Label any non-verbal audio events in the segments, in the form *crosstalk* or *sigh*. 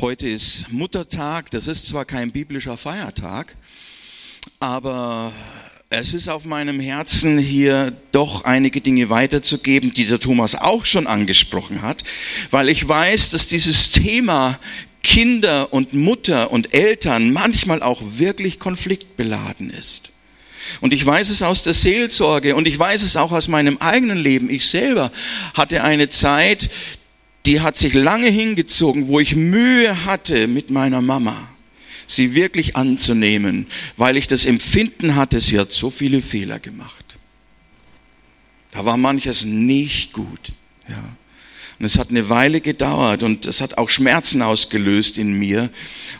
Heute ist Muttertag, das ist zwar kein biblischer Feiertag, aber es ist auf meinem Herzen, hier doch einige Dinge weiterzugeben, die der Thomas auch schon angesprochen hat, weil ich weiß, dass dieses Thema Kinder und Mutter und Eltern manchmal auch wirklich konfliktbeladen ist. Und ich weiß es aus der Seelsorge und ich weiß es auch aus meinem eigenen Leben. Ich selber hatte eine Zeit, die hat sich lange hingezogen, wo ich Mühe hatte mit meiner Mama, sie wirklich anzunehmen, weil ich das Empfinden hatte, sie hat so viele Fehler gemacht. Da war manches nicht gut. Ja. Und es hat eine Weile gedauert und es hat auch Schmerzen ausgelöst in mir.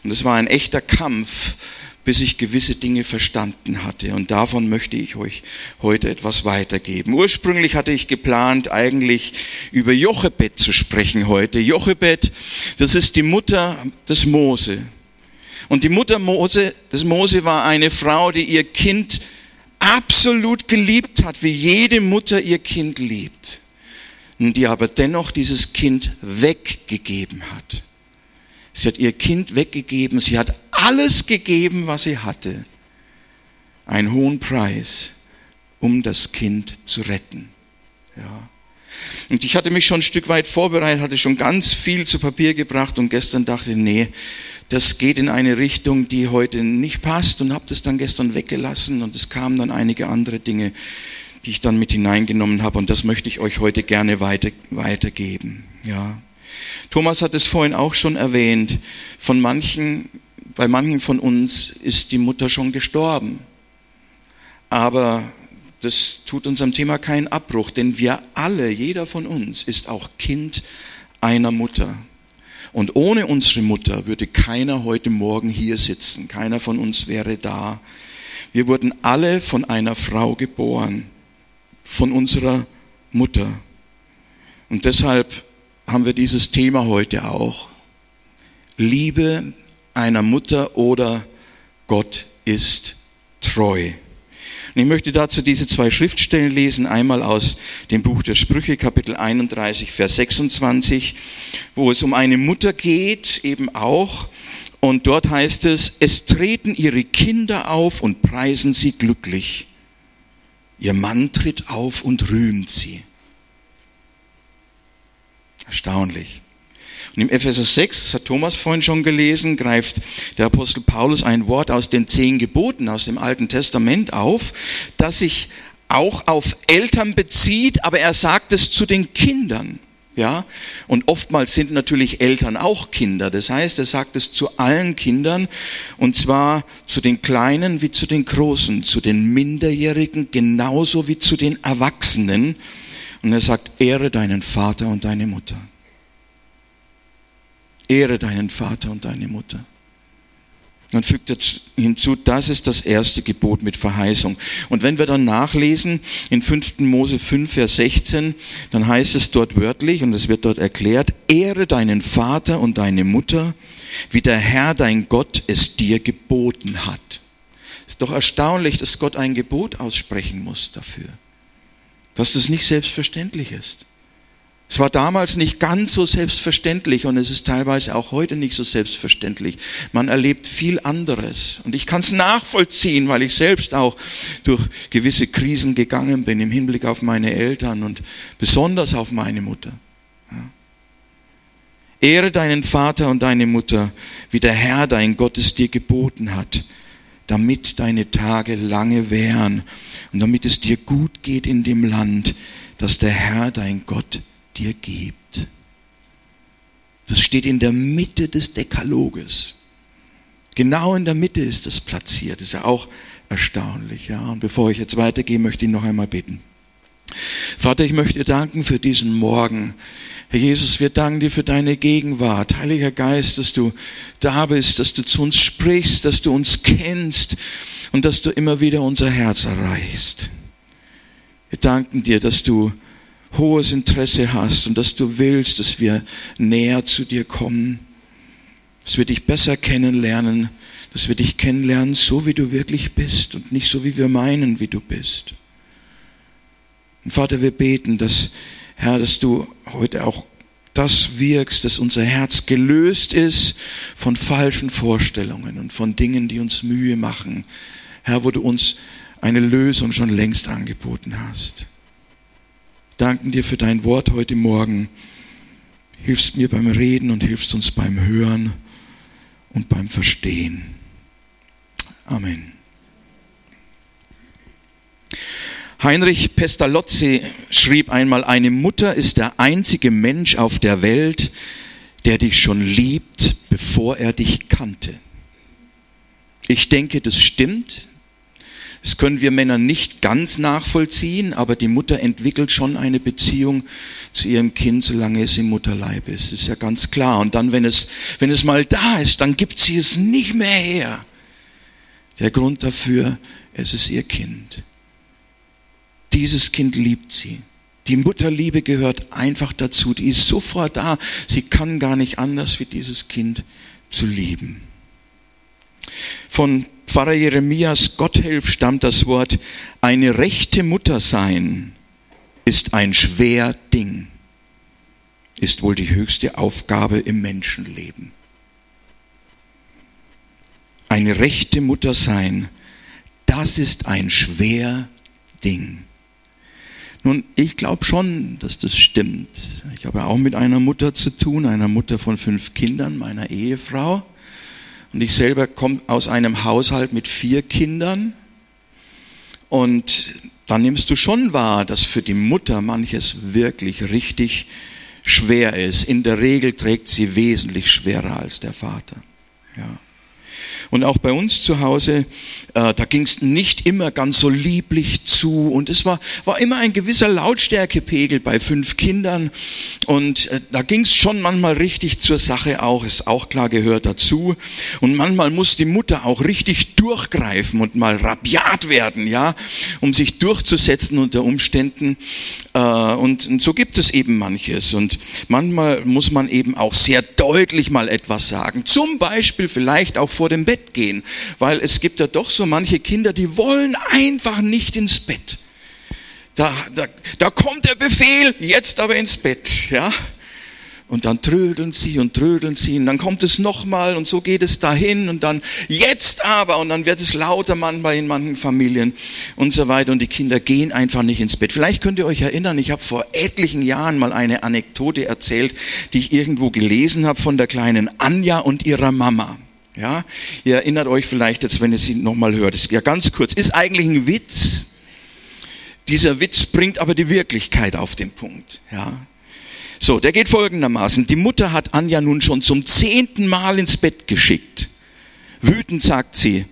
Und es war ein echter Kampf, bis ich gewisse Dinge verstanden hatte. Und davon möchte ich euch heute etwas weitergeben. Ursprünglich hatte ich geplant, eigentlich über Jochebed zu sprechen heute. Jochebed, das ist die Mutter des Mose. Und die Mutter Mose, des Mose war eine Frau, die ihr Kind absolut geliebt hat, wie jede Mutter ihr Kind liebt. Die aber dennoch dieses Kind weggegeben hat. Sie hat ihr Kind weggegeben. Sie hat alles gegeben, was sie hatte. Einen hohen Preis, um das Kind zu retten. Ja. Und ich hatte mich schon ein Stück weit vorbereitet, hatte schon ganz viel zu Papier gebracht und gestern dachte, nee, das geht in eine Richtung, die heute nicht passt und habe das dann gestern weggelassen und es kamen dann einige andere Dinge, die ich dann mit hineingenommen habe und das möchte ich euch heute gerne weiter, weitergeben. Ja. Thomas hat es vorhin auch schon erwähnt. Von manchen, bei manchen von uns ist die Mutter schon gestorben. Aber das tut unserem Thema keinen Abbruch, denn wir alle, jeder von uns, ist auch Kind einer Mutter. Und ohne unsere Mutter würde keiner heute Morgen hier sitzen. Keiner von uns wäre da. Wir wurden alle von einer Frau geboren, von unserer Mutter. Und deshalb haben wir dieses Thema heute auch. Liebe einer Mutter oder Gott ist treu. Und ich möchte dazu diese zwei Schriftstellen lesen. Einmal aus dem Buch der Sprüche, Kapitel 31, Vers 26, wo es um eine Mutter geht, eben auch. Und dort heißt es, es treten ihre Kinder auf und preisen sie glücklich. Ihr Mann tritt auf und rühmt sie. Erstaunlich. Und im Epheser 6, das hat Thomas vorhin schon gelesen, greift der Apostel Paulus ein Wort aus den zehn Geboten aus dem Alten Testament auf, das sich auch auf Eltern bezieht, aber er sagt es zu den Kindern. Ja, und oftmals sind natürlich Eltern auch Kinder. Das heißt, er sagt es zu allen Kindern und zwar zu den Kleinen wie zu den Großen, zu den Minderjährigen genauso wie zu den Erwachsenen. Und er sagt, ehre deinen Vater und deine Mutter. Ehre deinen Vater und deine Mutter. Dann fügt er hinzu, das ist das erste Gebot mit Verheißung. Und wenn wir dann nachlesen in 5. Mose 5, Vers 16, dann heißt es dort wörtlich und es wird dort erklärt, ehre deinen Vater und deine Mutter, wie der Herr dein Gott es dir geboten hat. Ist doch erstaunlich, dass Gott ein Gebot aussprechen muss dafür dass das nicht selbstverständlich ist. Es war damals nicht ganz so selbstverständlich und es ist teilweise auch heute nicht so selbstverständlich. Man erlebt viel anderes. Und ich kann es nachvollziehen, weil ich selbst auch durch gewisse Krisen gegangen bin im Hinblick auf meine Eltern und besonders auf meine Mutter. Ja. Ehre deinen Vater und deine Mutter, wie der Herr dein Gott es dir geboten hat damit deine Tage lange währen und damit es dir gut geht in dem Land, das der Herr, dein Gott, dir gibt. Das steht in der Mitte des Dekaloges. Genau in der Mitte ist das platziert. Das ist ja auch erstaunlich. Ja. Und bevor ich jetzt weitergehe, möchte ich noch einmal beten. Vater, ich möchte dir danken für diesen Morgen. Herr Jesus, wir danken dir für deine Gegenwart. Heiliger Geist, dass du da bist, dass du zu uns sprichst, dass du uns kennst und dass du immer wieder unser Herz erreichst. Wir danken dir, dass du hohes Interesse hast und dass du willst, dass wir näher zu dir kommen, dass wir dich besser kennenlernen, dass wir dich kennenlernen, so wie du wirklich bist und nicht so wie wir meinen, wie du bist. Und Vater, wir beten, dass Herr, dass du heute auch das wirkst, dass unser Herz gelöst ist von falschen Vorstellungen und von Dingen, die uns Mühe machen. Herr, wo du uns eine Lösung schon längst angeboten hast. Danken dir für dein Wort heute Morgen. Hilfst mir beim Reden und hilfst uns beim Hören und beim Verstehen. Amen. Heinrich Pestalozzi schrieb einmal, eine Mutter ist der einzige Mensch auf der Welt, der dich schon liebt, bevor er dich kannte. Ich denke, das stimmt. Das können wir Männer nicht ganz nachvollziehen, aber die Mutter entwickelt schon eine Beziehung zu ihrem Kind, solange es im Mutterleib ist. Das ist ja ganz klar. Und dann, wenn es, wenn es mal da ist, dann gibt sie es nicht mehr her. Der Grund dafür, es ist ihr Kind. Dieses Kind liebt sie. Die Mutterliebe gehört einfach dazu. Die ist sofort da. Sie kann gar nicht anders, wie dieses Kind zu lieben. Von Pfarrer Jeremias Gotthelf stammt das Wort, eine rechte Mutter sein ist ein schwer Ding, ist wohl die höchste Aufgabe im Menschenleben. Eine rechte Mutter sein, das ist ein schwer Ding. Nun, ich glaube schon, dass das stimmt. Ich habe auch mit einer Mutter zu tun, einer Mutter von fünf Kindern, meiner Ehefrau. Und ich selber komme aus einem Haushalt mit vier Kindern. Und dann nimmst du schon wahr, dass für die Mutter manches wirklich richtig schwer ist. In der Regel trägt sie wesentlich schwerer als der Vater. Ja. Und auch bei uns zu Hause, äh, da ging es nicht immer ganz so lieblich zu. Und es war, war immer ein gewisser Lautstärkepegel bei fünf Kindern. Und äh, da ging es schon manchmal richtig zur Sache auch, ist auch klar gehört dazu. Und manchmal muss die Mutter auch richtig durchgreifen und mal rabiat werden, ja, um sich durchzusetzen unter Umständen. Äh, und, und so gibt es eben manches. Und manchmal muss man eben auch sehr deutlich mal etwas sagen. Zum Beispiel vielleicht auch vor dem Bett Bett gehen, weil es gibt ja doch so manche Kinder, die wollen einfach nicht ins Bett. Da, da, da kommt der Befehl, jetzt aber ins Bett, ja. Und dann trödeln sie und trödeln sie und dann kommt es nochmal und so geht es dahin und dann jetzt aber und dann wird es lauter manchmal in manchen Familien und so weiter und die Kinder gehen einfach nicht ins Bett. Vielleicht könnt ihr euch erinnern, ich habe vor etlichen Jahren mal eine Anekdote erzählt, die ich irgendwo gelesen habe von der kleinen Anja und ihrer Mama. Ja, ihr erinnert euch vielleicht jetzt, wenn ihr sie nochmal hört. ist ja ganz kurz. Ist eigentlich ein Witz. Dieser Witz bringt aber die Wirklichkeit auf den Punkt. Ja. So, der geht folgendermaßen. Die Mutter hat Anja nun schon zum zehnten Mal ins Bett geschickt. Wütend sagt sie,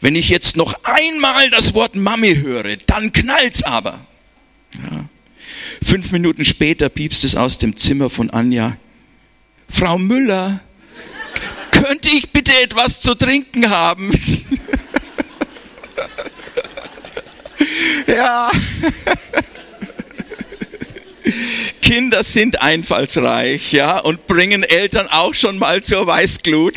wenn ich jetzt noch einmal das Wort Mami höre, dann knallt's aber. Ja. Fünf Minuten später piepst es aus dem Zimmer von Anja. Frau Müller, könnte ich bitte etwas zu trinken haben? ja. Kinder sind einfallsreich, ja, und bringen Eltern auch schon mal zur Weißglut.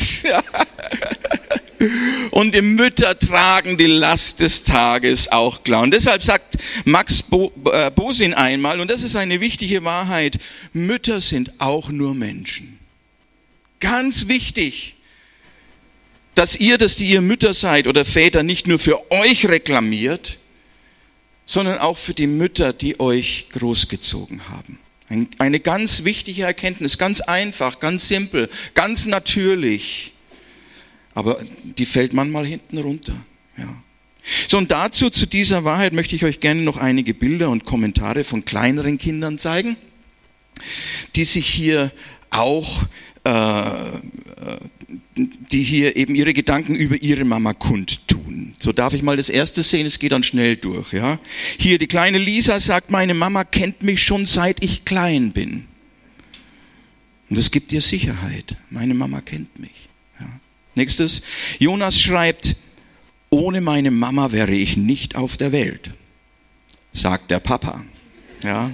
und die Mütter tragen die Last des Tages auch klar. Und deshalb sagt Max Bo, äh, Bosin einmal, und das ist eine wichtige Wahrheit, Mütter sind auch nur Menschen. Ganz wichtig, dass ihr, dass die ihr Mütter seid oder Väter, nicht nur für euch reklamiert, sondern auch für die Mütter, die euch großgezogen haben. Eine ganz wichtige Erkenntnis, ganz einfach, ganz simpel, ganz natürlich, aber die fällt manchmal hinten runter. Ja. So, und dazu, zu dieser Wahrheit, möchte ich euch gerne noch einige Bilder und Kommentare von kleineren Kindern zeigen, die sich hier auch äh, die hier eben ihre Gedanken über ihre Mama kundtun. So darf ich mal das erste sehen, es geht dann schnell durch. Ja? Hier die kleine Lisa sagt, meine Mama kennt mich schon seit ich klein bin. Und das gibt ihr Sicherheit. Meine Mama kennt mich. Ja? Nächstes, Jonas schreibt, ohne meine Mama wäre ich nicht auf der Welt, sagt der Papa. Ja,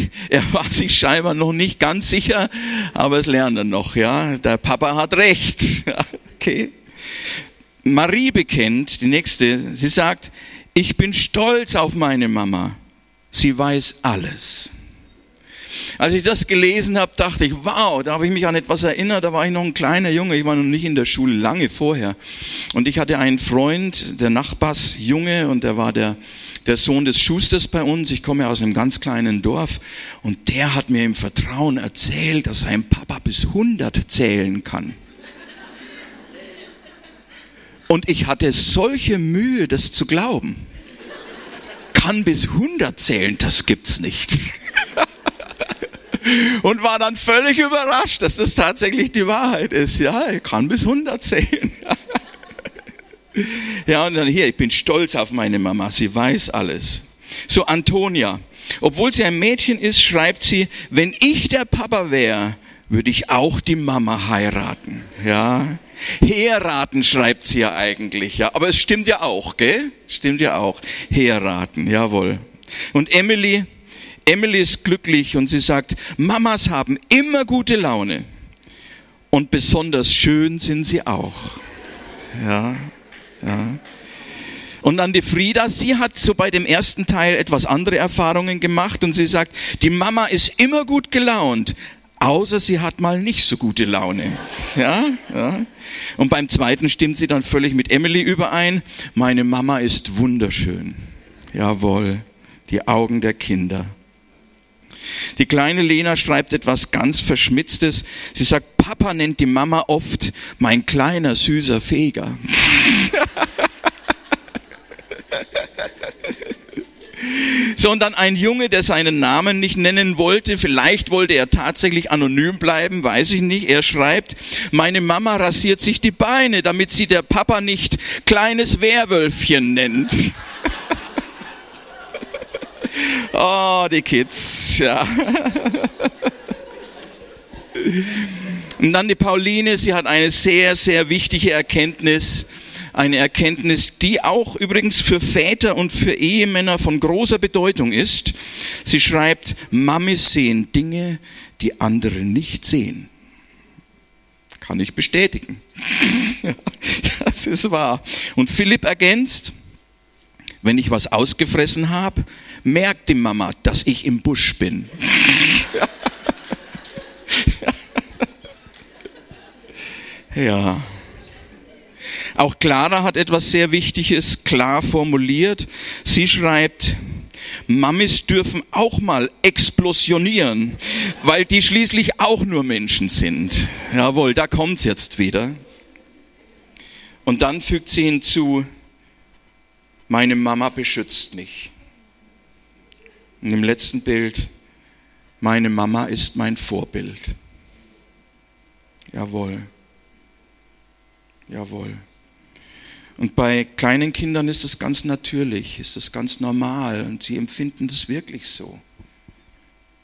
*laughs* er war sich scheinbar noch nicht ganz sicher, aber es lernt er noch. Ja, der Papa hat recht. *laughs* Okay. Marie bekennt, die nächste, sie sagt, ich bin stolz auf meine Mama. Sie weiß alles. Als ich das gelesen habe, dachte ich, wow, da habe ich mich an etwas erinnert. Da war ich noch ein kleiner Junge, ich war noch nicht in der Schule, lange vorher. Und ich hatte einen Freund, der Nachbarsjunge, und der war der, der Sohn des Schusters bei uns. Ich komme aus einem ganz kleinen Dorf. Und der hat mir im Vertrauen erzählt, dass sein Papa bis 100 zählen kann. Und ich hatte solche Mühe, das zu glauben. Kann bis 100 zählen, das gibt's nicht. Und war dann völlig überrascht, dass das tatsächlich die Wahrheit ist. Ja, er kann bis 100 zählen. *laughs* Ja, und dann hier, ich bin stolz auf meine Mama, sie weiß alles. So, Antonia, obwohl sie ein Mädchen ist, schreibt sie, wenn ich der Papa wäre, würde ich auch die Mama heiraten. Ja, Heiraten schreibt sie ja eigentlich, ja. Aber es stimmt ja auch, gell? Stimmt ja auch. Heiraten, jawohl. Und Emily, Emily ist glücklich und sie sagt, Mamas haben immer gute Laune. Und besonders schön sind sie auch. Ja, ja. Und dann die Frieda, sie hat so bei dem ersten Teil etwas andere Erfahrungen gemacht und sie sagt, die Mama ist immer gut gelaunt, außer sie hat mal nicht so gute Laune. Ja, ja. Und beim zweiten stimmt sie dann völlig mit Emily überein. Meine Mama ist wunderschön. Jawohl, die Augen der Kinder. Die kleine Lena schreibt etwas ganz Verschmitztes. Sie sagt, Papa nennt die Mama oft mein kleiner süßer Feger. *laughs* So, und dann ein Junge, der seinen Namen nicht nennen wollte, vielleicht wollte er tatsächlich anonym bleiben, weiß ich nicht. Er schreibt, meine Mama rasiert sich die Beine, damit sie der Papa nicht kleines Werwölfchen nennt. Oh, die Kids, ja. Und dann die Pauline, sie hat eine sehr, sehr wichtige Erkenntnis eine Erkenntnis, die auch übrigens für Väter und für Ehemänner von großer Bedeutung ist. Sie schreibt, Mamis sehen Dinge, die andere nicht sehen. Kann ich bestätigen. *laughs* das ist wahr. Und Philipp ergänzt, wenn ich was ausgefressen habe, merkt die Mama, dass ich im Busch bin. *laughs* ja. Auch Clara hat etwas sehr Wichtiges klar formuliert. Sie schreibt, Mammis dürfen auch mal explosionieren, weil die schließlich auch nur Menschen sind. Jawohl, da kommt's jetzt wieder. Und dann fügt sie hinzu, meine Mama beschützt mich. Und im letzten Bild, meine Mama ist mein Vorbild. Jawohl. Jawohl. Und bei kleinen Kindern ist das ganz natürlich, ist das ganz normal und sie empfinden das wirklich so.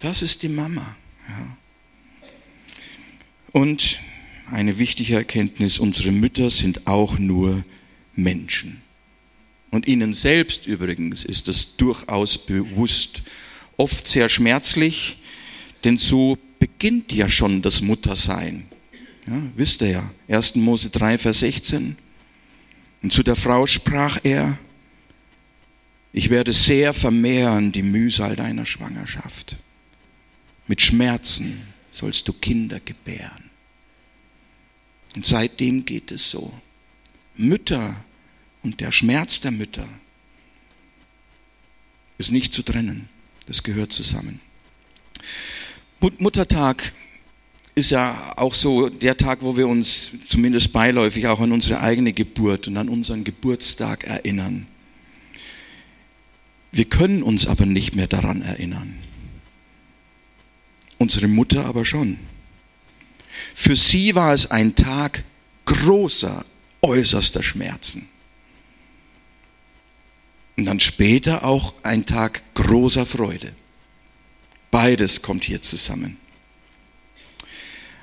Das ist die Mama. Ja. Und eine wichtige Erkenntnis, unsere Mütter sind auch nur Menschen. Und ihnen selbst übrigens ist das durchaus bewusst, oft sehr schmerzlich, denn so beginnt ja schon das Muttersein. Ja, wisst ihr ja, 1. Mose 3, Vers 16. Und zu der Frau sprach er, ich werde sehr vermehren die Mühsal deiner Schwangerschaft. Mit Schmerzen sollst du Kinder gebären. Und seitdem geht es so. Mütter und der Schmerz der Mütter ist nicht zu trennen. Das gehört zusammen. Muttertag ist ja auch so der Tag, wo wir uns zumindest beiläufig auch an unsere eigene Geburt und an unseren Geburtstag erinnern. Wir können uns aber nicht mehr daran erinnern. Unsere Mutter aber schon. Für sie war es ein Tag großer, äußerster Schmerzen. Und dann später auch ein Tag großer Freude. Beides kommt hier zusammen.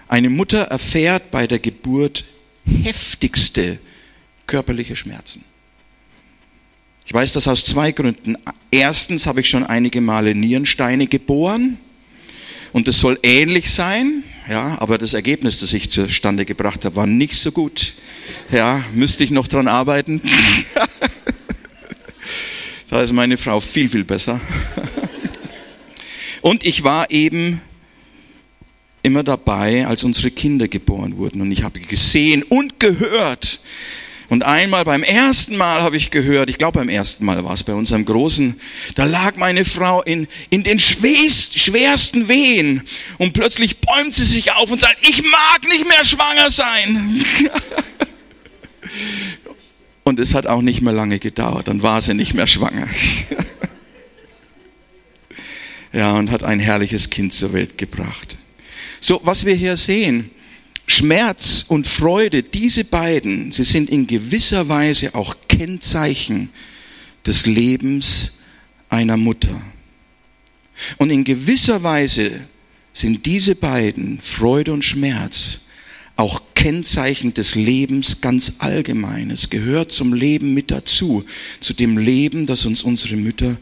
Eine Mutter erfährt bei der Geburt heftigste körperliche Schmerzen. Ich weiß das aus zwei Gründen. Erstens habe ich schon einige Male Nierensteine geboren und es soll ähnlich sein, ja, aber das Ergebnis, das ich zustande gebracht habe, war nicht so gut. Ja, müsste ich noch dran arbeiten. *laughs* da ist meine Frau viel, viel besser. Und ich war eben immer dabei, als unsere Kinder geboren wurden. Und ich habe gesehen und gehört. Und einmal beim ersten Mal habe ich gehört, ich glaube beim ersten Mal war es bei unserem Großen, da lag meine Frau in, in den schwerst, schwersten Wehen und plötzlich bäumt sie sich auf und sagt, ich mag nicht mehr schwanger sein. *laughs* und es hat auch nicht mehr lange gedauert, dann war sie nicht mehr schwanger. *laughs* ja, und hat ein herrliches Kind zur Welt gebracht. So, was wir hier sehen, Schmerz und Freude, diese beiden, sie sind in gewisser Weise auch Kennzeichen des Lebens einer Mutter. Und in gewisser Weise sind diese beiden, Freude und Schmerz, auch Kennzeichen des Lebens ganz allgemein. Es gehört zum Leben mit dazu, zu dem Leben, das uns unsere Mütter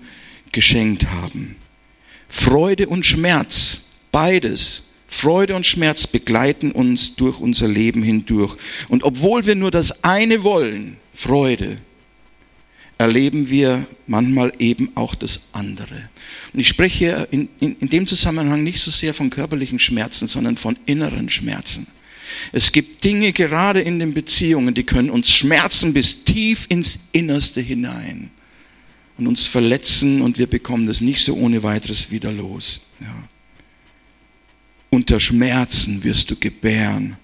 geschenkt haben. Freude und Schmerz, beides Freude und Schmerz begleiten uns durch unser Leben hindurch. Und obwohl wir nur das eine wollen, Freude, erleben wir manchmal eben auch das andere. Und ich spreche in, in, in dem Zusammenhang nicht so sehr von körperlichen Schmerzen, sondern von inneren Schmerzen. Es gibt Dinge gerade in den Beziehungen, die können uns schmerzen bis tief ins Innerste hinein und uns verletzen und wir bekommen das nicht so ohne weiteres wieder los. Ja. Unter Schmerzen wirst du gebären,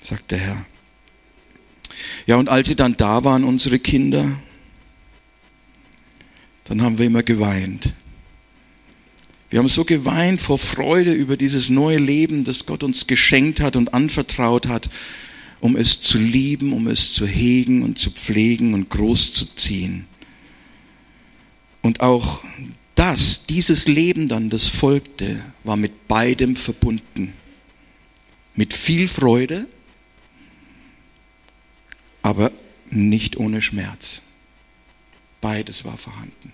sagt der Herr. Ja, und als sie dann da waren, unsere Kinder, dann haben wir immer geweint. Wir haben so geweint vor Freude über dieses neue Leben, das Gott uns geschenkt hat und anvertraut hat, um es zu lieben, um es zu hegen und zu pflegen und groß zu ziehen. Und auch das, dieses Leben dann, das folgte, war mit beidem verbunden. Mit viel Freude, aber nicht ohne Schmerz. Beides war vorhanden.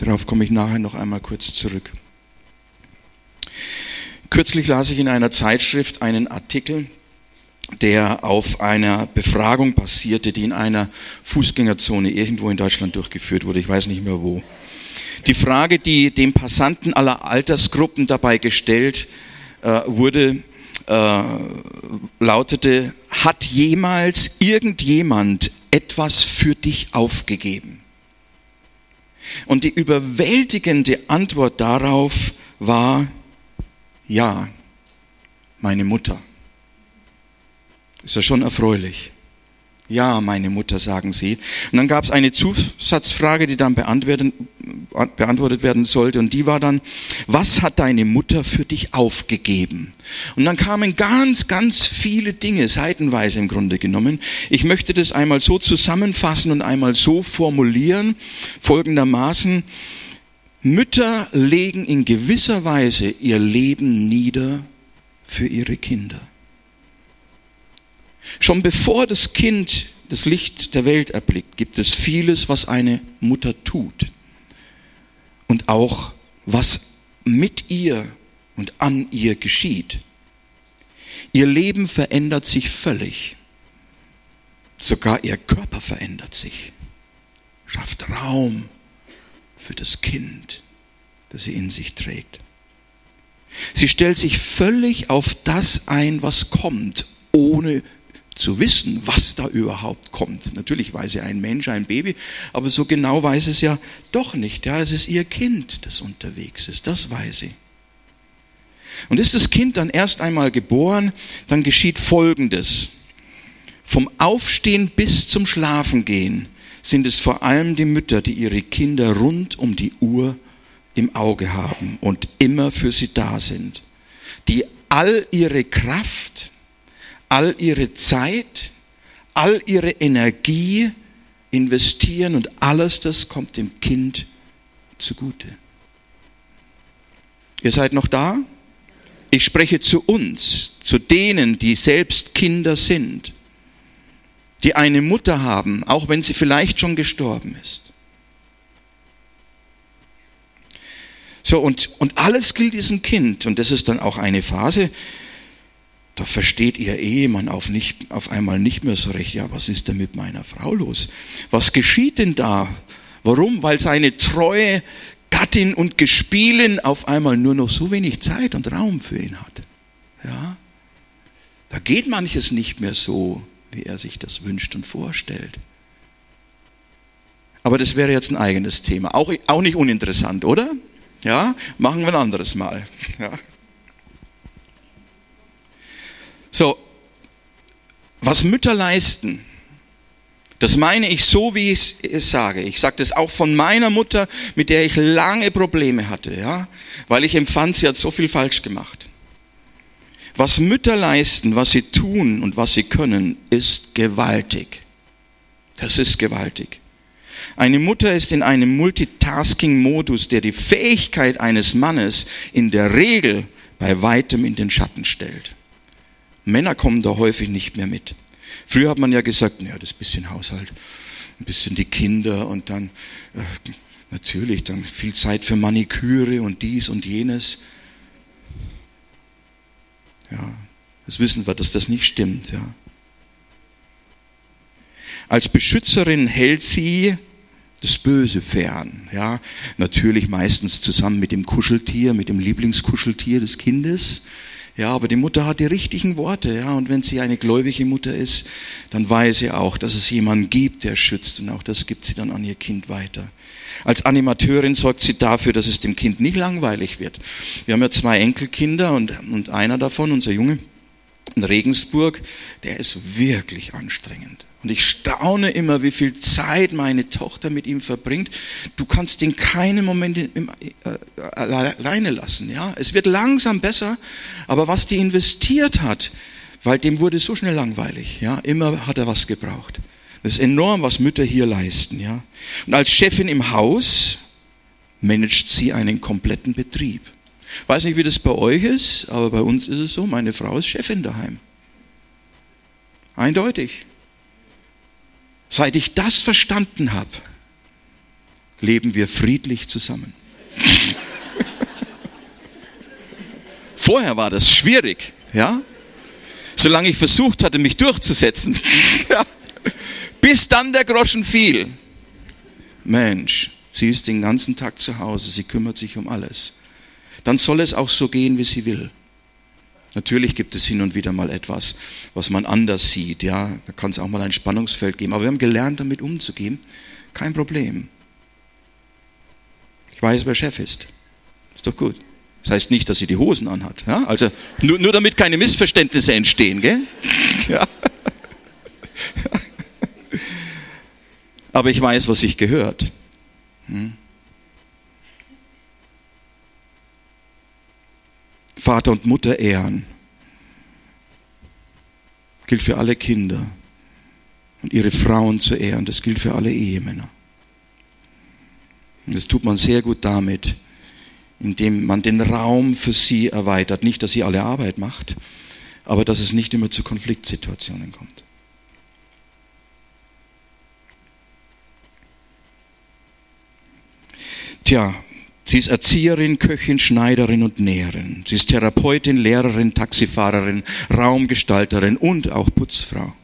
Darauf komme ich nachher noch einmal kurz zurück. Kürzlich las ich in einer Zeitschrift einen Artikel, der auf einer Befragung basierte, die in einer Fußgängerzone irgendwo in Deutschland durchgeführt wurde. Ich weiß nicht mehr wo. Die Frage, die dem Passanten aller Altersgruppen dabei gestellt äh, wurde, äh, lautete, hat jemals irgendjemand etwas für dich aufgegeben? Und die überwältigende Antwort darauf war, ja, meine Mutter. Ist ja schon erfreulich. Ja, meine Mutter, sagen sie. Und dann gab es eine Zusatzfrage, die dann beantwortet werden sollte. Und die war dann, was hat deine Mutter für dich aufgegeben? Und dann kamen ganz, ganz viele Dinge, seitenweise im Grunde genommen. Ich möchte das einmal so zusammenfassen und einmal so formulieren, folgendermaßen. Mütter legen in gewisser Weise ihr Leben nieder für ihre Kinder. Schon bevor das Kind das Licht der Welt erblickt, gibt es vieles, was eine Mutter tut. Und auch, was mit ihr und an ihr geschieht. Ihr Leben verändert sich völlig. Sogar ihr Körper verändert sich. Schafft Raum für das Kind, das sie in sich trägt. Sie stellt sich völlig auf das ein, was kommt, ohne zu wissen, was da überhaupt kommt. Natürlich weiß ja ein Mensch, ein Baby, aber so genau weiß es ja doch nicht. Ja, es ist ihr Kind, das unterwegs ist, das weiß sie. Und ist das Kind dann erst einmal geboren, dann geschieht Folgendes. Vom Aufstehen bis zum Schlafengehen sind es vor allem die Mütter, die ihre Kinder rund um die Uhr im Auge haben und immer für sie da sind, die all ihre Kraft, all ihre Zeit, all ihre Energie investieren und alles das kommt dem Kind zugute. Ihr seid noch da? Ich spreche zu uns, zu denen, die selbst Kinder sind, die eine Mutter haben, auch wenn sie vielleicht schon gestorben ist. So, und, und alles gilt diesem Kind, und das ist dann auch eine Phase, da versteht ihr Ehemann auf, nicht, auf einmal nicht mehr so recht, ja, was ist denn mit meiner Frau los? Was geschieht denn da? Warum? Weil seine Treue Gattin und Gespielin auf einmal nur noch so wenig Zeit und Raum für ihn hat. Ja? Da geht manches nicht mehr so, wie er sich das wünscht und vorstellt. Aber das wäre jetzt ein eigenes Thema. Auch, auch nicht uninteressant, oder? Ja, machen wir ein anderes Mal. Ja. So, was Mütter leisten, das meine ich so, wie ich es sage. Ich sage das auch von meiner Mutter, mit der ich lange Probleme hatte, ja, weil ich empfand, sie hat so viel falsch gemacht. Was Mütter leisten, was sie tun und was sie können, ist gewaltig. Das ist gewaltig. Eine Mutter ist in einem Multitasking-Modus, der die Fähigkeit eines Mannes in der Regel bei weitem in den Schatten stellt. Männer kommen da häufig nicht mehr mit. Früher hat man ja gesagt, ja, das bisschen Haushalt, ein bisschen die Kinder und dann äh, natürlich dann viel Zeit für Maniküre und dies und jenes. Ja, das wissen wir, dass das nicht stimmt. Ja. Als Beschützerin hält sie das Böse fern. Ja, natürlich meistens zusammen mit dem Kuscheltier, mit dem Lieblingskuscheltier des Kindes. Ja, aber die Mutter hat die richtigen Worte, ja, und wenn sie eine gläubige Mutter ist, dann weiß sie auch, dass es jemanden gibt, der schützt, und auch das gibt sie dann an ihr Kind weiter. Als Animateurin sorgt sie dafür, dass es dem Kind nicht langweilig wird. Wir haben ja zwei Enkelkinder und, und einer davon, unser Junge in Regensburg, der ist wirklich anstrengend. Und ich staune immer, wie viel Zeit meine Tochter mit ihm verbringt. Du kannst ihn keinen Moment äh, alleine lassen. Ja, es wird langsam besser, aber was die investiert hat, weil dem wurde so schnell langweilig. Ja, immer hat er was gebraucht. Das ist enorm, was Mütter hier leisten. Ja, und als Chefin im Haus managt sie einen kompletten Betrieb. Weiß nicht, wie das bei euch ist, aber bei uns ist es so. Meine Frau ist Chefin daheim. Eindeutig. Seit ich das verstanden habe, leben wir friedlich zusammen. *laughs* Vorher war das schwierig, ja? Solange ich versucht hatte, mich durchzusetzen. *laughs* Bis dann der Groschen fiel. Mensch, sie ist den ganzen Tag zu Hause, sie kümmert sich um alles. Dann soll es auch so gehen, wie sie will. Natürlich gibt es hin und wieder mal etwas, was man anders sieht. Ja, da kann es auch mal ein Spannungsfeld geben. Aber wir haben gelernt, damit umzugehen. Kein Problem. Ich weiß, wer Chef ist. Ist doch gut. Das heißt nicht, dass sie die Hosen anhat. Ja? Also nur, nur damit keine Missverständnisse entstehen. Gell? *laughs* Ja. *laughs* Aber ich weiß, was sich gehört. Hm? Vater und Mutter ehren. Gilt für alle Kinder. Und ihre Frauen zu ehren, das gilt für alle Ehemänner. Und das tut man sehr gut damit, indem man den Raum für sie erweitert. Nicht, dass sie alle Arbeit macht, aber dass es nicht immer zu Konfliktsituationen kommt. Tja, Sie ist Erzieherin, Köchin, Schneiderin und Näherin. Sie ist Therapeutin, Lehrerin, Taxifahrerin, Raumgestalterin und auch Putzfrau.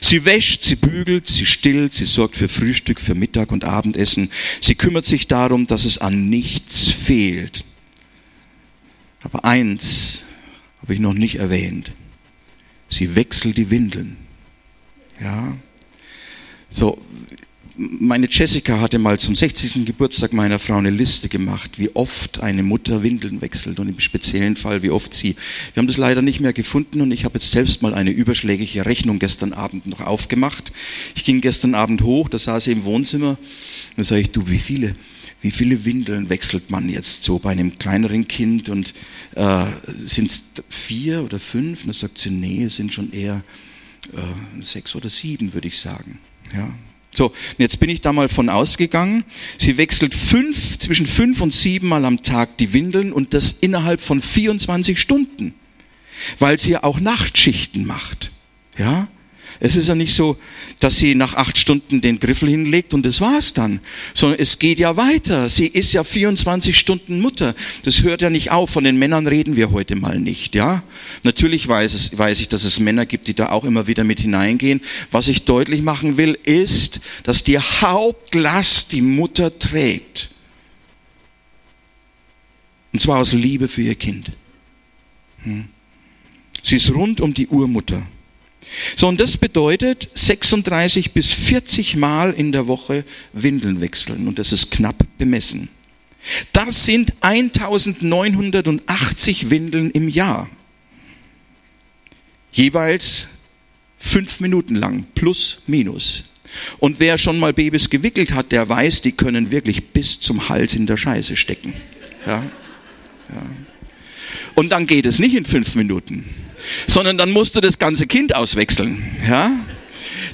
Sie wäscht, sie bügelt, sie stillt, sie sorgt für Frühstück, für Mittag und Abendessen. Sie kümmert sich darum, dass es an nichts fehlt. Aber eins habe ich noch nicht erwähnt. Sie wechselt die Windeln. Ja. So, meine Jessica hatte mal zum 60. Geburtstag meiner Frau eine Liste gemacht, wie oft eine Mutter Windeln wechselt und im speziellen Fall, wie oft sie. Wir haben das leider nicht mehr gefunden und ich habe jetzt selbst mal eine überschlägige Rechnung gestern Abend noch aufgemacht. Ich ging gestern Abend hoch, da saß sie im Wohnzimmer, da sage ich, du, wie viele, wie viele Windeln wechselt man jetzt so bei einem kleineren Kind und äh, sind es vier oder fünf? Und da sagt sie, nee, es sind schon eher äh, sechs oder sieben, würde ich sagen. Ja, so, und jetzt bin ich da mal von ausgegangen. Sie wechselt fünf, zwischen fünf und sieben Mal am Tag die Windeln und das innerhalb von 24 Stunden, weil sie ja auch Nachtschichten macht. Ja, es ist ja nicht so, dass sie nach acht Stunden den Griffel hinlegt und das war's dann, sondern es geht ja weiter. Sie ist ja 24 Stunden Mutter. Das hört ja nicht auf. Von den Männern reden wir heute mal nicht, ja. Natürlich weiß, es, weiß ich, dass es Männer gibt, die da auch immer wieder mit hineingehen. Was ich deutlich machen will, ist, dass die Hauptlast die Mutter trägt. Und zwar aus Liebe für ihr Kind. Hm. Sie ist rund um die Urmutter. So, und das bedeutet 36 bis 40 Mal in der Woche Windeln wechseln. Und das ist knapp bemessen. Das sind 1980 Windeln im Jahr. Jeweils fünf Minuten lang, plus, minus. Und wer schon mal Babys gewickelt hat, der weiß, die können wirklich bis zum Hals in der Scheiße stecken. Ja? Ja. Und dann geht es nicht in fünf Minuten, sondern dann musst du das ganze Kind auswechseln. Ja?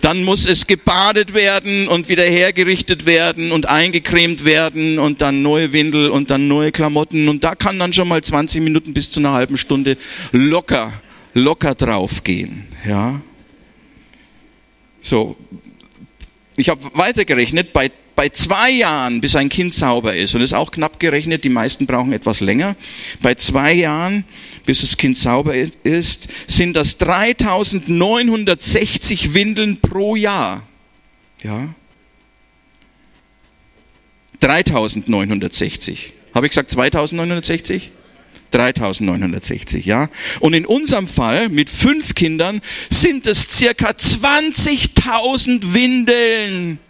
Dann muss es gebadet werden und wieder hergerichtet werden und eingecremt werden und dann neue Windel und dann neue Klamotten. Und da kann dann schon mal 20 Minuten bis zu einer halben Stunde locker, locker draufgehen. Ja? So, ich habe weitergerechnet, bei, bei zwei Jahren, bis ein Kind sauber ist, und das ist auch knapp gerechnet, die meisten brauchen etwas länger, bei zwei Jahren, bis das Kind sauber ist, sind das 3960 Windeln pro Jahr. Ja? 3960. Habe ich gesagt 2960? 3960, ja. Und in unserem Fall mit fünf Kindern sind es circa 20.000 Windeln,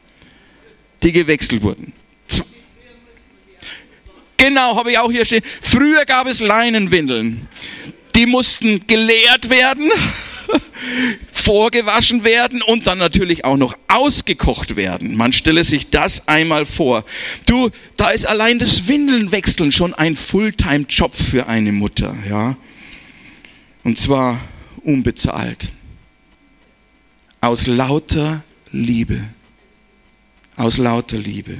die gewechselt wurden. Genau, habe ich auch hier stehen. Früher gab es Leinenwindeln. Die mussten geleert werden *laughs* vorgewaschen werden und dann natürlich auch noch ausgekocht werden. Man stelle sich das einmal vor. Du, da ist allein das Windelnwechseln schon ein Fulltime-Job für eine Mutter, ja. Und zwar unbezahlt. Aus lauter Liebe. Aus lauter Liebe.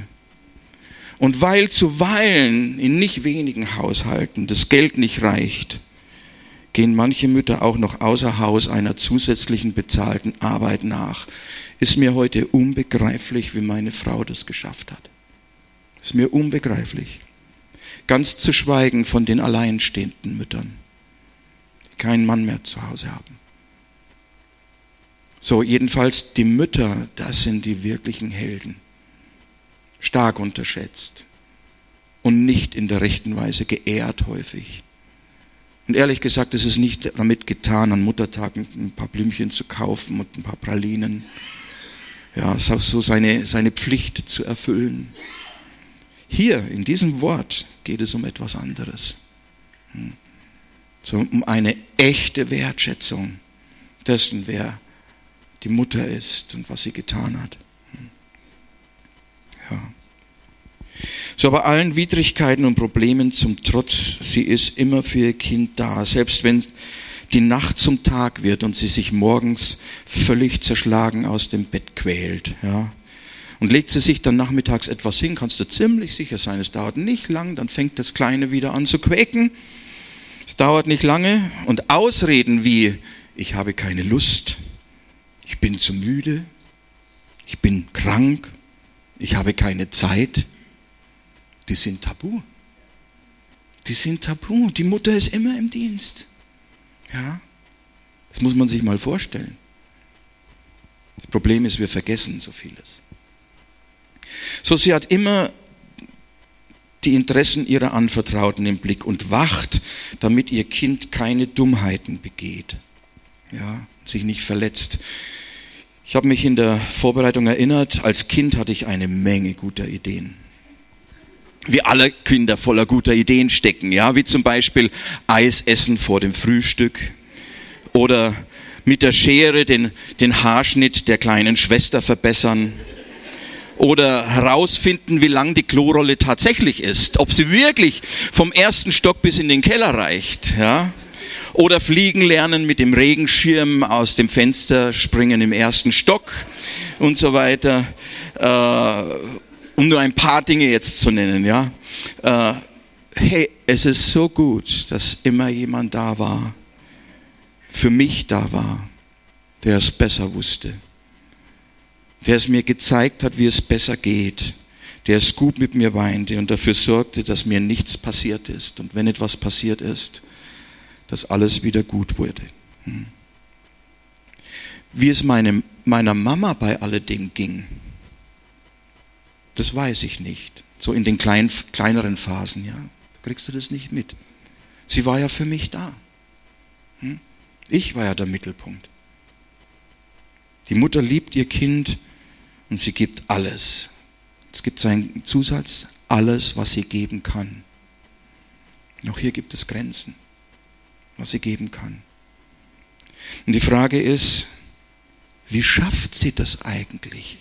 Und weil zuweilen in nicht wenigen Haushalten das Geld nicht reicht, gehen manche Mütter auch noch außer Haus einer zusätzlichen bezahlten Arbeit nach. Ist mir heute unbegreiflich, wie meine Frau das geschafft hat. Ist mir unbegreiflich. Ganz zu schweigen von den alleinstehenden Müttern, die keinen Mann mehr zu Hause haben. So, jedenfalls die Mütter, das sind die wirklichen Helden. Stark unterschätzt und nicht in der rechten Weise geehrt häufig. Und ehrlich gesagt, es ist nicht damit getan, an Muttertag ein paar Blümchen zu kaufen und ein paar Pralinen. Ja, es ist auch so seine, seine Pflicht zu erfüllen. Hier, in diesem Wort, geht es um etwas anderes. Hm. So um eine echte Wertschätzung dessen, wer die Mutter ist und was sie getan hat. Ja. So bei allen Widrigkeiten und Problemen zum Trotz, sie ist immer für ihr Kind da, selbst wenn die Nacht zum Tag wird und sie sich morgens völlig zerschlagen aus dem Bett quält, ja. Und legt sie sich dann nachmittags etwas hin, kannst du ziemlich sicher sein, es dauert nicht lang, dann fängt das Kleine wieder an zu quäken. Es dauert nicht lange und Ausreden wie, ich habe keine Lust, ich bin zu müde, ich bin krank, ich habe keine Zeit, die sind tabu. Die sind tabu. Die Mutter ist immer im Dienst. Ja, das muss man sich mal vorstellen. Das Problem ist, wir vergessen so vieles. So, sie hat immer die Interessen ihrer Anvertrauten im Blick und wacht, damit ihr Kind keine Dummheiten begeht, ja, sich nicht verletzt. Ich habe mich in der Vorbereitung erinnert, als Kind hatte ich eine Menge guter Ideen wie alle Kinder voller guter Ideen stecken, ja, wie zum Beispiel Eis essen vor dem Frühstück oder mit der Schere den, den Haarschnitt der kleinen Schwester verbessern oder herausfinden, wie lang die Klorolle tatsächlich ist, ob sie wirklich vom ersten Stock bis in den Keller reicht, ja. Oder fliegen lernen mit dem Regenschirm aus dem Fenster springen im ersten Stock und so weiter. Äh, um nur ein paar Dinge jetzt zu nennen, ja. Äh, hey, es ist so gut, dass immer jemand da war, für mich da war, der es besser wusste, der es mir gezeigt hat, wie es besser geht, der es gut mit mir weinte und dafür sorgte, dass mir nichts passiert ist und wenn etwas passiert ist, dass alles wieder gut wurde. Hm. Wie es meine, meiner Mama bei alledem ging, das weiß ich nicht. So in den kleinen, kleineren Phasen, ja. Kriegst du das nicht mit? Sie war ja für mich da. Hm? Ich war ja der Mittelpunkt. Die Mutter liebt ihr Kind und sie gibt alles. Es gibt seinen Zusatz, alles, was sie geben kann. Auch hier gibt es Grenzen, was sie geben kann. Und die Frage ist, wie schafft sie das eigentlich?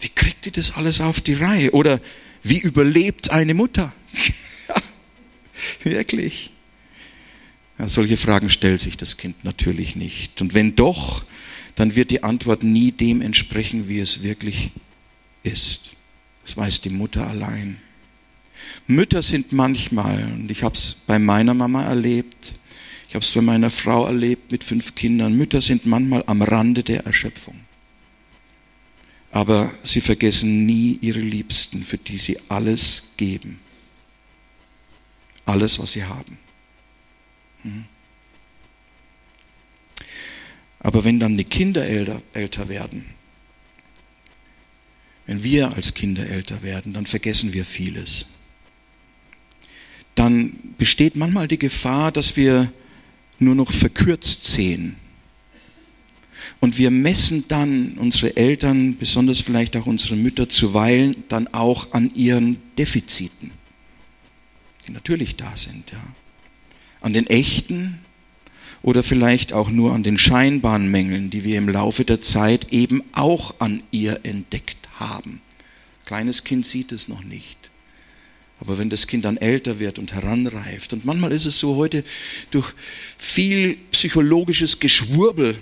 Wie kriegt sie das alles auf die Reihe? Oder wie überlebt eine Mutter? *laughs* wirklich. Ja, solche Fragen stellt sich das Kind natürlich nicht. Und wenn doch, dann wird die Antwort nie dem entsprechen, wie es wirklich ist. Das weiß die Mutter allein. Mütter sind manchmal, und ich habe es bei meiner Mama erlebt, ich habe es bei meiner Frau erlebt mit fünf Kindern, Mütter sind manchmal am Rande der Erschöpfung. Aber sie vergessen nie ihre Liebsten, für die sie alles geben. Alles, was sie haben. Hm. Aber wenn dann die Kinder älter, älter werden, wenn wir als Kinder älter werden, dann vergessen wir vieles. Dann besteht manchmal die Gefahr, dass wir nur noch verkürzt sehen. Und wir messen dann unsere Eltern, besonders vielleicht auch unsere Mütter zuweilen, dann auch an ihren Defiziten, die natürlich da sind, ja. An den echten oder vielleicht auch nur an den scheinbaren Mängeln, die wir im Laufe der Zeit eben auch an ihr entdeckt haben. Kleines Kind sieht es noch nicht. Aber wenn das Kind dann älter wird und heranreift, und manchmal ist es so heute durch viel psychologisches Geschwurbel,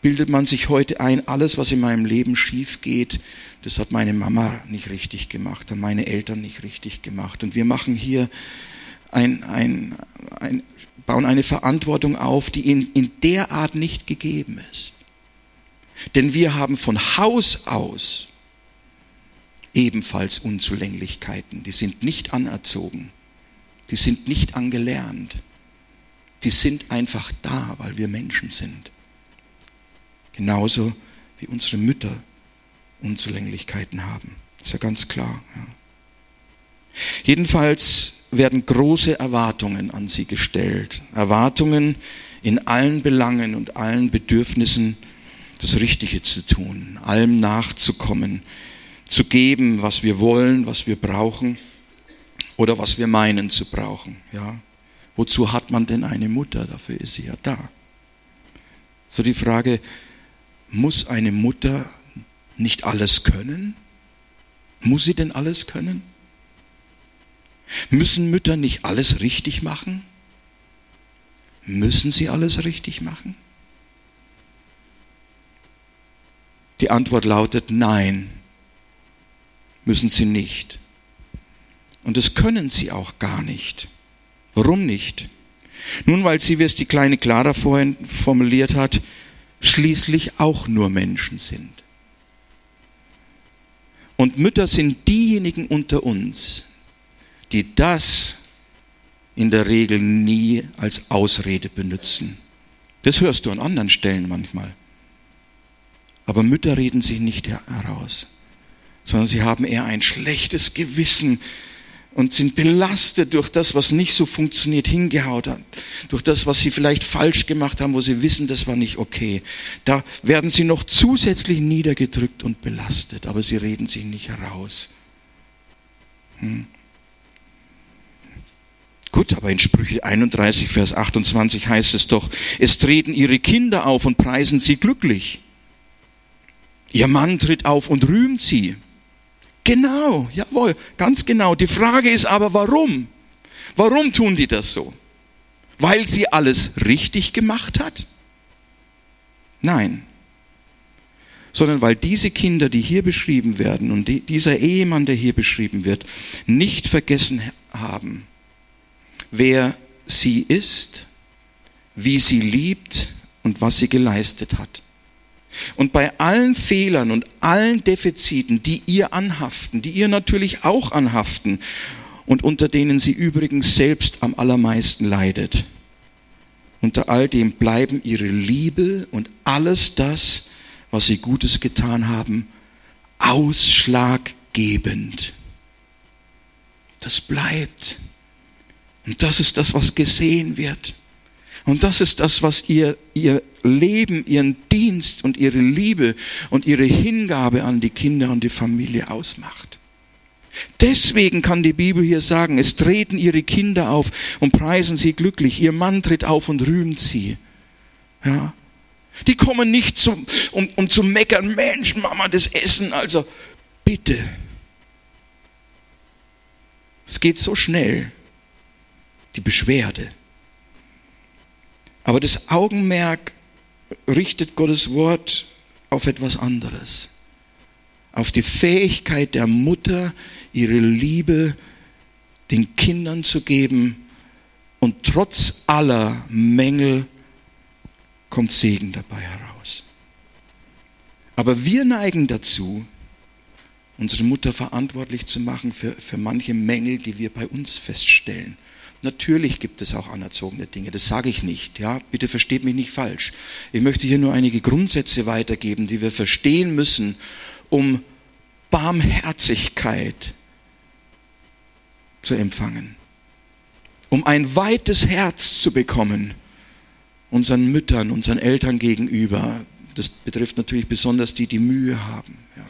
bildet man sich heute ein, alles, was in meinem Leben schief geht, das hat meine Mama nicht richtig gemacht, haben meine Eltern nicht richtig gemacht. Und wir machen hier ein, ein, ein bauen eine Verantwortung auf, die in, in der Art nicht gegeben ist. Denn wir haben von Haus aus ebenfalls Unzulänglichkeiten. Die sind nicht anerzogen. Die sind nicht angelernt. Die sind einfach da, weil wir Menschen sind. Genauso wie unsere Mütter Unzulänglichkeiten haben. Ist ja ganz klar. Ja. Jedenfalls werden große Erwartungen an sie gestellt. Erwartungen in allen Belangen und allen Bedürfnissen das Richtige zu tun, allem nachzukommen, zu geben, was wir wollen, was wir brauchen oder was wir meinen zu brauchen. Ja? Wozu hat man denn eine Mutter? Dafür ist sie ja da. So die Frage, muss eine Mutter nicht alles können? Muss sie denn alles können? Müssen Mütter nicht alles richtig machen? Müssen sie alles richtig machen? Die Antwort lautet nein, müssen sie nicht. Und das können sie auch gar nicht. Warum nicht? Nun, weil sie, wie es die kleine Clara vorhin formuliert hat, schließlich auch nur Menschen sind. Und Mütter sind diejenigen unter uns, die das in der Regel nie als Ausrede benutzen. Das hörst du an anderen Stellen manchmal. Aber Mütter reden sich nicht heraus, sondern sie haben eher ein schlechtes Gewissen und sind belastet durch das, was nicht so funktioniert, hingehaut hat, durch das, was sie vielleicht falsch gemacht haben, wo sie wissen, das war nicht okay. Da werden sie noch zusätzlich niedergedrückt und belastet, aber sie reden sich nicht heraus. Hm. Gut, aber in Sprüche 31, Vers 28 heißt es doch, es treten ihre Kinder auf und preisen sie glücklich. Ihr Mann tritt auf und rühmt sie. Genau, jawohl, ganz genau. Die Frage ist aber, warum? Warum tun die das so? Weil sie alles richtig gemacht hat? Nein. Sondern weil diese Kinder, die hier beschrieben werden und die, dieser Ehemann, der hier beschrieben wird, nicht vergessen haben, wer sie ist, wie sie liebt und was sie geleistet hat. Und bei allen Fehlern und allen Defiziten, die ihr anhaften, die ihr natürlich auch anhaften und unter denen sie übrigens selbst am allermeisten leidet, unter all dem bleiben ihre Liebe und alles das, was sie Gutes getan haben, ausschlaggebend. das bleibt. Und das ist das, was gesehen wird. Und das ist das, was ihr, ihr Leben, ihren Dienst und ihre Liebe und ihre Hingabe an die Kinder und die Familie ausmacht. Deswegen kann die Bibel hier sagen, es treten ihre Kinder auf und preisen sie glücklich. Ihr Mann tritt auf und rühmt sie. Ja. Die kommen nicht zum, um, um zu meckern, Mensch, Mama, das Essen, also bitte. Es geht so schnell, die Beschwerde. Aber das Augenmerk richtet Gottes Wort auf etwas anderes. Auf die Fähigkeit der Mutter, ihre Liebe den Kindern zu geben und trotz aller Mängel kommt Segen dabei heraus. Aber wir neigen dazu, unsere Mutter verantwortlich zu machen für, für manche Mängel, die wir bei uns feststellen. Natürlich gibt es auch anerzogene Dinge, das sage ich nicht. Ja, bitte versteht mich nicht falsch. Ich möchte hier nur einige Grundsätze weitergeben, die wir verstehen müssen, um Barmherzigkeit zu empfangen, um ein weites Herz zu bekommen unseren Müttern, unseren Eltern gegenüber. Das betrifft natürlich besonders die, die Mühe haben. Ja.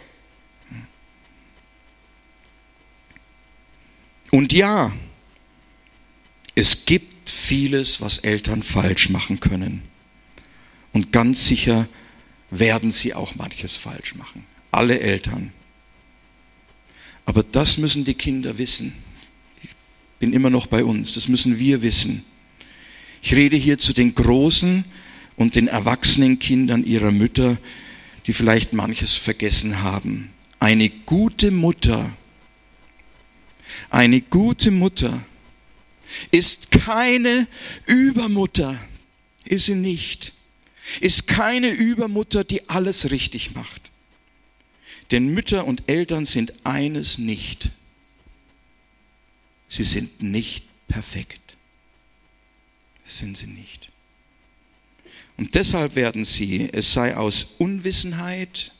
Und ja, es gibt vieles, was Eltern falsch machen können. Und ganz sicher werden sie auch manches falsch machen. Alle Eltern. Aber das müssen die Kinder wissen. Ich bin immer noch bei uns. Das müssen wir wissen. Ich rede hier zu den großen und den erwachsenen Kindern ihrer Mütter, die vielleicht manches vergessen haben. Eine gute Mutter, eine gute Mutter ist keine Übermutter, ist sie nicht. Ist keine Übermutter, die alles richtig macht. Denn Mütter und Eltern sind eines nicht. Sie sind nicht perfekt. sind sie nicht. Und deshalb werden sie, es sei aus Unwissenheit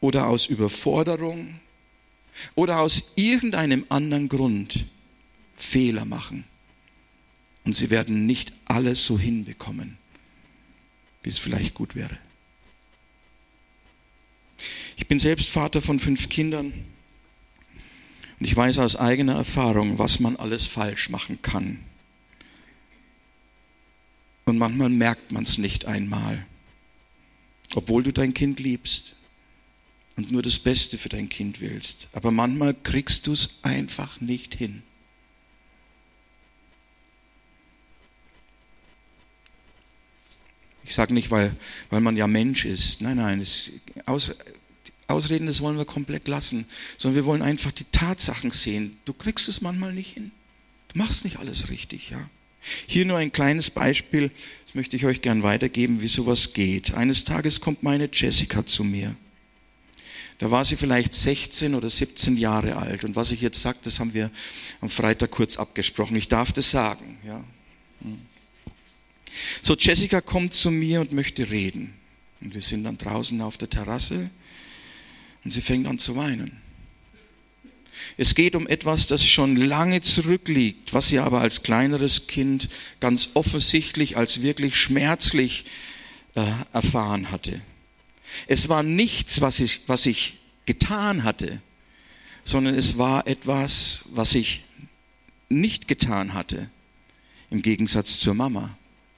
oder aus Überforderung oder aus irgendeinem anderen Grund, Fehler machen. Und sie werden nicht alles so hinbekommen, wie es vielleicht gut wäre. Ich bin selbst Vater von fünf Kindern und ich weiß aus eigener Erfahrung, was man alles falsch machen kann. Und manchmal merkt man es nicht einmal, obwohl du dein Kind liebst und nur das Beste für dein Kind willst. Aber manchmal kriegst du es einfach nicht hin. Ich sage nicht, weil, weil man ja Mensch ist. Nein, nein, es, Aus, Ausreden, das wollen wir komplett lassen, sondern wir wollen einfach die Tatsachen sehen. Du kriegst es manchmal nicht hin. Du machst nicht alles richtig, ja. Hier nur ein kleines Beispiel, das möchte ich euch gern weitergeben, wie sowas geht. Eines Tages kommt meine Jessica zu mir. Da war sie vielleicht 16 oder 17 Jahre alt. Und was ich jetzt sage, das haben wir am Freitag kurz abgesprochen. Ich darf das sagen. Ja. Hm. So, Jessica kommt zu mir und möchte reden. Und wir sind dann draußen auf der Terrasse und sie fängt an zu weinen. Es geht um etwas, das schon lange zurückliegt, was sie aber als kleineres Kind ganz offensichtlich als wirklich schmerzlich äh, erfahren hatte. Es war nichts, was ich, was ich getan hatte, sondern es war etwas, was ich nicht getan hatte, im Gegensatz zur Mama.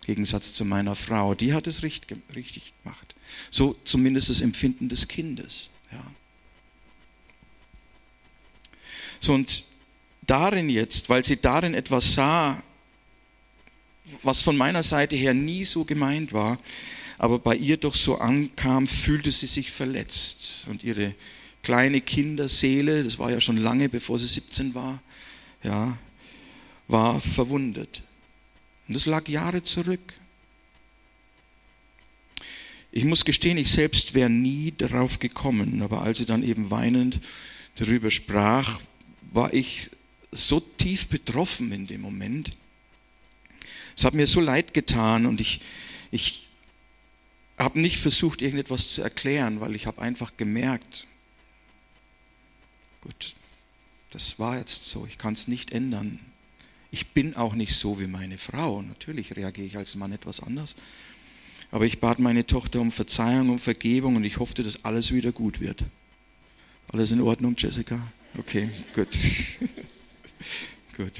Gegensatz zu meiner Frau, die hat es richtig, gemacht. So zumindest das Empfinden des Kindes. Ja. So und darin jetzt, weil sie darin etwas sah, was von meiner Seite her nie so gemeint war, aber bei ihr doch so ankam, fühlte sie sich verletzt. Und ihre kleine Kinderseele, das war ja schon lange bevor sie 17 war, ja, war verwundet. Und das lag Jahre zurück. Ich muss gestehen, ich selbst wäre nie darauf gekommen, aber als sie dann eben weinend darüber sprach, war ich so tief betroffen in dem Moment. Es hat mir so leid getan und ich, ich habe nicht versucht, irgendetwas zu erklären, weil ich habe einfach gemerkt, gut, Das war jetzt so, ich kann es nicht ändern. Ich bin auch nicht so wie meine Frau. Natürlich reagiere ich als Mann etwas anders. Aber ich bat meine Tochter um Verzeihung, um Vergebung und ich hoffte, dass alles wieder gut wird. Alles in Ordnung, Jessica? Okay, gut. *laughs* gut.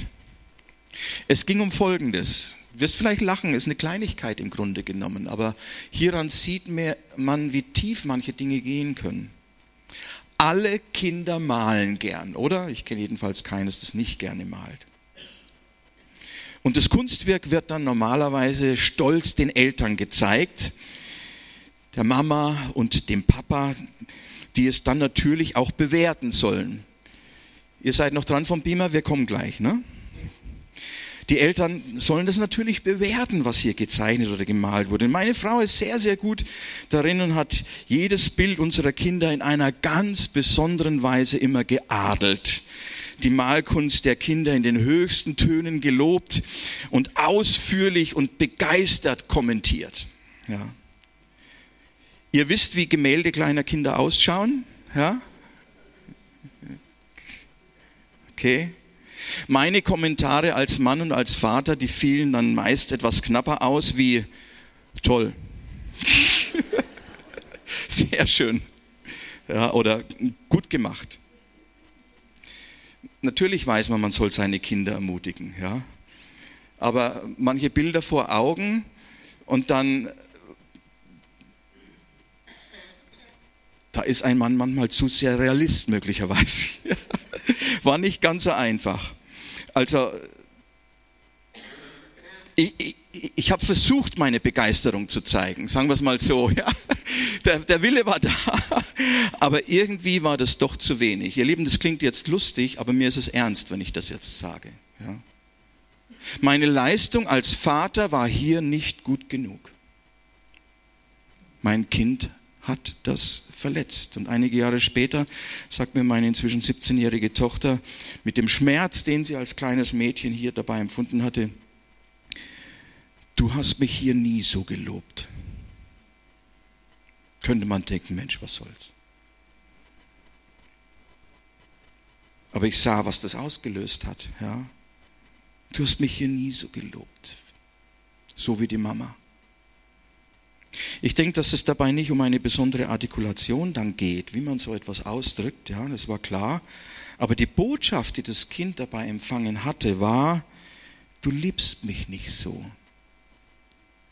Es ging um Folgendes. Du wirst vielleicht lachen, ist eine Kleinigkeit im Grunde genommen, aber hieran sieht man, wie tief manche Dinge gehen können. Alle Kinder malen gern, oder? Ich kenne jedenfalls keines, das nicht gerne malt. Und das Kunstwerk wird dann normalerweise stolz den Eltern gezeigt, der Mama und dem Papa, die es dann natürlich auch bewerten sollen. Ihr seid noch dran vom Beamer, wir kommen gleich, ne? Die Eltern sollen das natürlich bewerten, was hier gezeichnet oder gemalt wurde. Meine Frau ist sehr, sehr gut darin und hat jedes Bild unserer Kinder in einer ganz besonderen Weise immer geadelt. Die Malkunst der Kinder in den höchsten Tönen gelobt und ausführlich und begeistert kommentiert. Ja. Ihr wisst, wie Gemälde kleiner Kinder ausschauen? Ja? Okay. Meine Kommentare als Mann und als Vater, die fielen dann meist etwas knapper aus wie toll. *laughs* Sehr schön. Ja, oder gut gemacht. Natürlich weiß man, man soll seine Kinder ermutigen, ja. Aber manche Bilder vor Augen und dann da ist ein Mann manchmal zu sehr Realist möglicherweise. War nicht ganz so einfach. Also ich, ich, ich habe versucht, meine Begeisterung zu zeigen, sagen wir es mal so. *laughs* Ja. Der, der Wille war da, *laughs* aber irgendwie war das doch zu wenig. Ihr Lieben, das klingt jetzt lustig, aber mir ist es ernst, wenn ich das jetzt sage. Ja. Meine Leistung als Vater war hier nicht gut genug. Mein Kind hat das verletzt. Und einige Jahre später sagt mir meine inzwischen 17-jährige Tochter mit dem Schmerz, den sie als kleines Mädchen hier dabei empfunden hatte, du hast mich hier nie so gelobt. Könnte man denken, Mensch, was soll's. Aber ich sah, was das ausgelöst hat. Ja? Du hast mich hier nie so gelobt, so wie die Mama. Ich denke, dass es dabei nicht um eine besondere Artikulation dann geht, wie man so etwas ausdrückt, ja, das war klar. Aber die Botschaft, die das Kind dabei empfangen hatte, war, du liebst mich nicht so.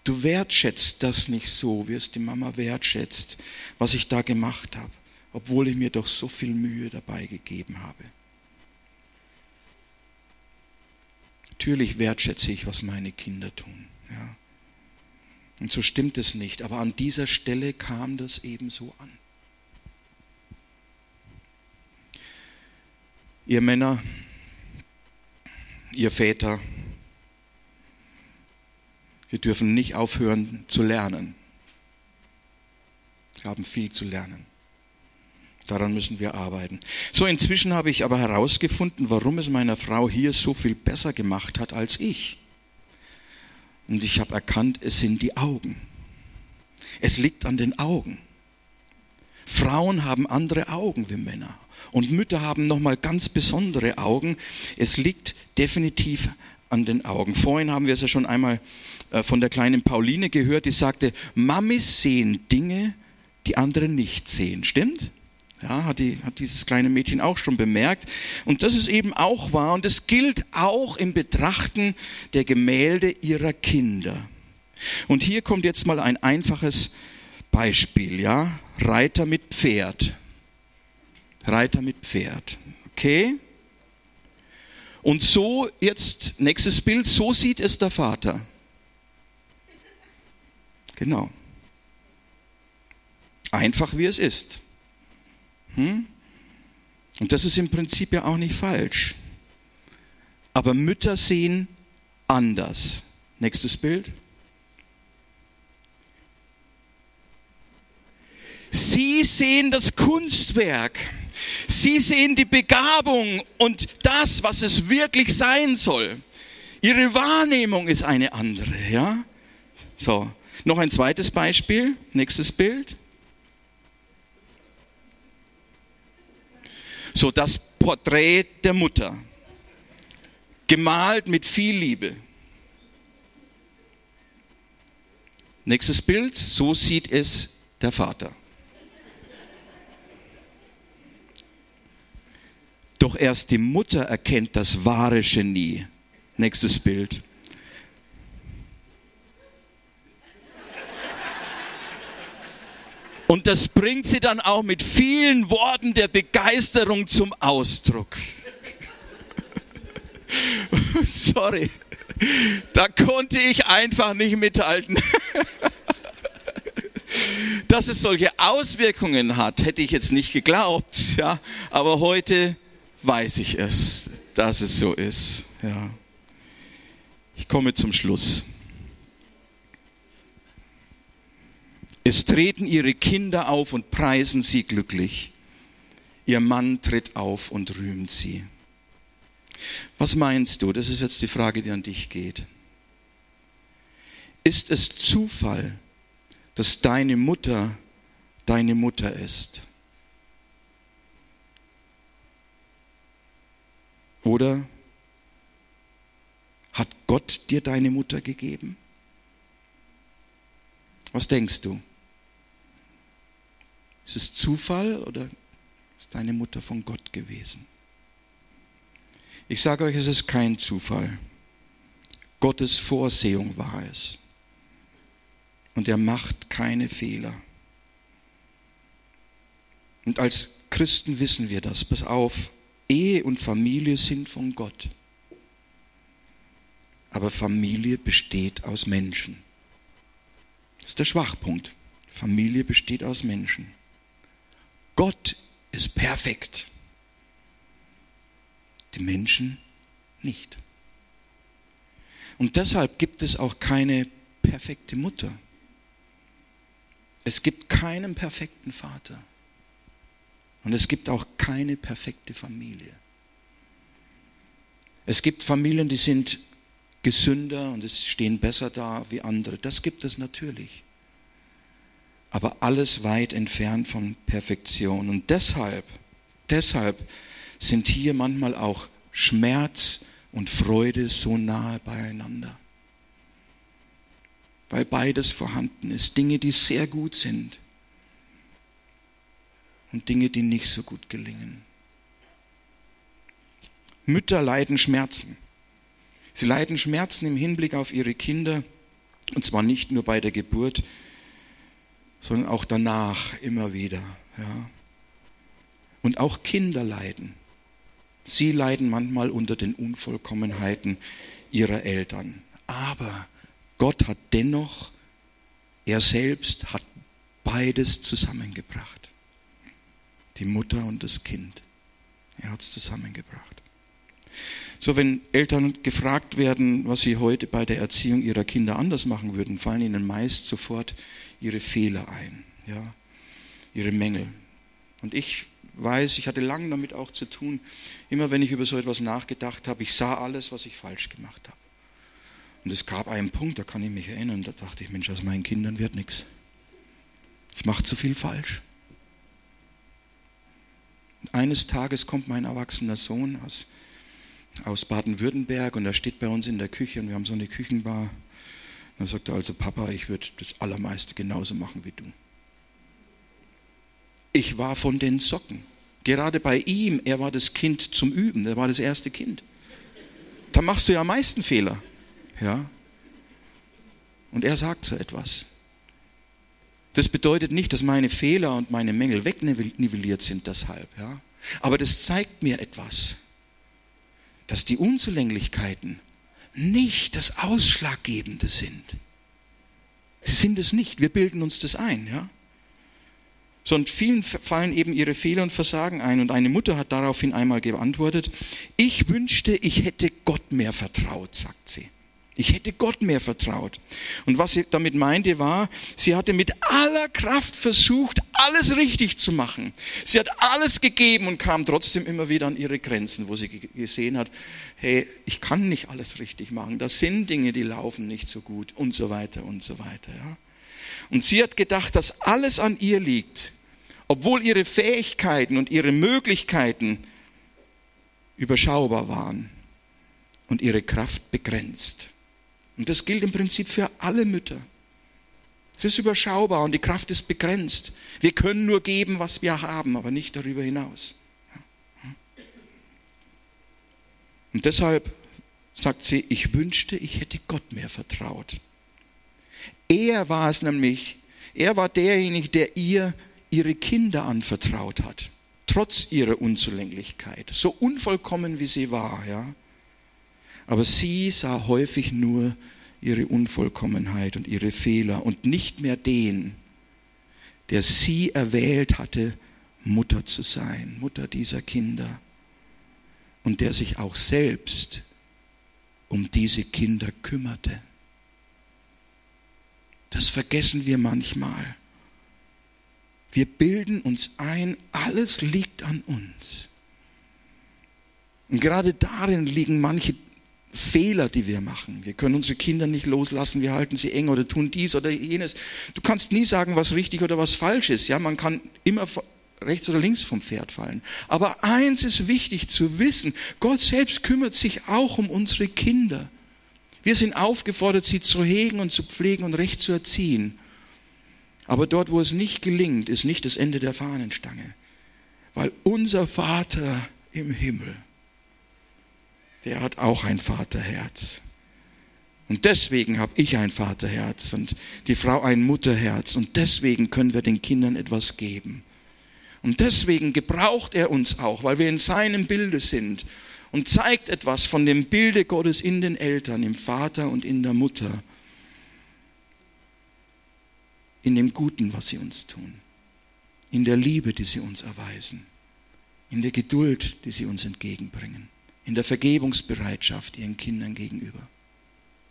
Du wertschätzt das nicht so, wie es die Mama wertschätzt, was ich da gemacht habe, obwohl ich mir doch so viel Mühe dabei gegeben habe. Natürlich wertschätze ich, was meine Kinder tun. Ja. Und so stimmt es nicht. Aber an dieser Stelle kam das ebenso an. Ihr Männer, ihr Väter, wir dürfen nicht aufhören zu lernen. Wir haben viel zu lernen. Daran müssen wir arbeiten. So, inzwischen habe ich aber herausgefunden, warum es meiner Frau hier so viel besser gemacht hat als ich. Und ich habe erkannt, es sind die Augen. Es liegt an den Augen. Frauen haben andere Augen wie Männer. Und Mütter haben nochmal ganz besondere Augen. Es liegt definitiv an den Augen. Vorhin haben wir es ja schon einmal äh, von der kleinen Pauline gehört, die sagte, Mamis sehen Dinge, die andere nicht sehen. Stimmt? Ja, hat, die, hat dieses kleine Mädchen auch schon bemerkt. Und das ist eben auch wahr. Und es gilt auch im Betrachten der Gemälde ihrer Kinder. Und hier kommt jetzt mal ein einfaches Beispiel. Ja? Reiter mit Pferd. Reiter mit Pferd. Okay? Und so jetzt, nächstes Bild, so sieht es der Vater. Genau. Einfach wie es ist. Hm? Und das ist im Prinzip ja auch nicht falsch. Aber Mütter sehen anders. Nächstes Bild. Sie sehen das Kunstwerk. Sie sehen die Begabung und das, was es wirklich sein soll. Ihre Wahrnehmung ist eine andere, ja? So. Noch ein zweites Beispiel. Nächstes Bild. So das Porträt der Mutter, gemalt mit viel Liebe. Nächstes Bild, so sieht es der Vater. Doch erst die Mutter erkennt das wahre Genie. Nächstes Bild. Und das bringt sie dann auch mit vielen Worten der Begeisterung zum Ausdruck. *laughs* Sorry, da konnte ich einfach nicht mithalten. *laughs* Dass es solche Auswirkungen hat, hätte ich jetzt nicht geglaubt, ja. Aber heute weiß ich es, dass es so ist, ja. Ich komme zum Schluss. Es treten ihre Kinder auf und preisen sie glücklich. Ihr Mann tritt auf und rühmt sie. Was meinst du? Das ist jetzt die Frage, die an dich geht. Ist es Zufall, dass deine Mutter deine Mutter ist? Oder hat Gott dir deine Mutter gegeben? Was denkst du? Ist es Zufall oder ist deine Mutter von Gott gewesen? Ich sage euch, es ist kein Zufall. Gottes Vorsehung war es. Und er macht keine Fehler. Und als Christen wissen wir das. Pass auf, Ehe und Familie sind von Gott. Aber Familie besteht aus Menschen. Das ist der Schwachpunkt. Familie besteht aus Menschen. Gott ist perfekt. Die Menschen nicht. Und deshalb gibt es auch keine perfekte Mutter. Es gibt keinen perfekten Vater. Und es gibt auch keine perfekte Familie. Es gibt Familien, die sind gesünder und es stehen besser da wie andere. Das gibt es natürlich aber alles weit entfernt von Perfektion. Und deshalb, deshalb sind hier manchmal auch Schmerz und Freude so nahe beieinander. Weil beides vorhanden ist. Dinge, die sehr gut sind und Dinge, die nicht so gut gelingen. Mütter leiden Schmerzen. Sie leiden Schmerzen im Hinblick auf ihre Kinder, und zwar nicht nur bei der Geburt, sondern auch danach immer wieder. Ja. Und auch Kinder leiden. Sie leiden manchmal unter den Unvollkommenheiten ihrer Eltern. Aber Gott hat dennoch, er selbst hat beides zusammengebracht. Die Mutter und das Kind. Er hat es zusammengebracht. So, wenn Eltern gefragt werden, was sie heute bei der Erziehung ihrer Kinder anders machen würden, fallen ihnen meist sofort ihre Fehler ein, ja, ihre Mängel. Und ich weiß, ich hatte lange damit auch zu tun, immer wenn ich über so etwas nachgedacht habe, ich sah alles, was ich falsch gemacht habe. Und es gab einen Punkt, da kann ich mich erinnern, da dachte ich, Mensch, aus meinen Kindern wird nichts. Ich mache zu viel falsch. Und eines Tages kommt mein erwachsener Sohn aus, aus Baden-Württemberg und er steht bei uns in der Küche und wir haben so eine Küchenbar. Dann sagt er also, Papa, ich würde das Allermeiste genauso machen wie du. Ich war von den Socken. Gerade bei ihm, er war das Kind zum Üben, er war das erste Kind. Da machst du ja am meisten Fehler. Ja? Und er sagt so etwas. Das bedeutet nicht, dass meine Fehler und meine Mängel wegnivelliert sind deshalb. Ja? Aber das zeigt mir etwas, dass die Unzulänglichkeiten nicht das Ausschlaggebende sind. Sie sind es nicht. Wir bilden uns das ein, ja. Sondern vielen fallen eben ihre Fehler und Versagen ein. Und eine Mutter hat daraufhin einmal geantwortet, ich wünschte, ich hätte Gott mehr vertraut, sagt sie. Ich hätte Gott mehr vertraut. Und was sie damit meinte war, sie hatte mit aller Kraft versucht, alles richtig zu machen. Sie hat alles gegeben und kam trotzdem immer wieder an ihre Grenzen, wo sie gesehen hat, hey, ich kann nicht alles richtig machen. Das sind Dinge, die laufen nicht so gut und so weiter und so weiter. Ja. Und sie hat gedacht, dass alles an ihr liegt, obwohl ihre Fähigkeiten und ihre Möglichkeiten überschaubar waren und ihre Kraft begrenzt. Und das gilt im Prinzip für alle Mütter. Es ist überschaubar und die Kraft ist begrenzt. Wir können nur geben, was wir haben, aber nicht darüber hinaus. Und deshalb sagt sie, ich wünschte, ich hätte Gott mehr vertraut. Er war es nämlich, er war derjenige, der ihr ihre Kinder anvertraut hat, trotz ihrer Unzulänglichkeit, so unvollkommen wie sie war, ja. Aber sie sah häufig nur ihre Unvollkommenheit und ihre Fehler und nicht mehr den, der sie erwählt hatte, Mutter zu sein, Mutter dieser Kinder und der sich auch selbst um diese Kinder kümmerte. Das vergessen wir manchmal. Wir bilden uns ein, alles liegt an uns. Und gerade darin liegen manche Fehler, die wir machen. Wir können unsere Kinder nicht loslassen, wir halten sie eng oder tun dies oder jenes. Du kannst nie sagen, was richtig oder was falsch ist. Ja, man kann immer rechts oder links vom Pferd fallen. Aber eins ist wichtig zu wissen, Gott selbst kümmert sich auch um unsere Kinder. Wir sind aufgefordert, sie zu hegen und zu pflegen und recht zu erziehen. Aber dort, wo es nicht gelingt, ist nicht das Ende der Fahnenstange. Weil unser Vater im Himmel, der hat auch ein Vaterherz. Und deswegen habe ich ein Vaterherz und die Frau ein Mutterherz. Und deswegen können wir den Kindern etwas geben. Und deswegen gebraucht er uns auch, weil wir in seinem Bilde sind und zeigt etwas von dem Bilde Gottes in den Eltern, im Vater und in der Mutter, in dem Guten, was sie uns tun, in der Liebe, die sie uns erweisen, in der Geduld, die sie uns entgegenbringen, in der Vergebungsbereitschaft ihren Kindern gegenüber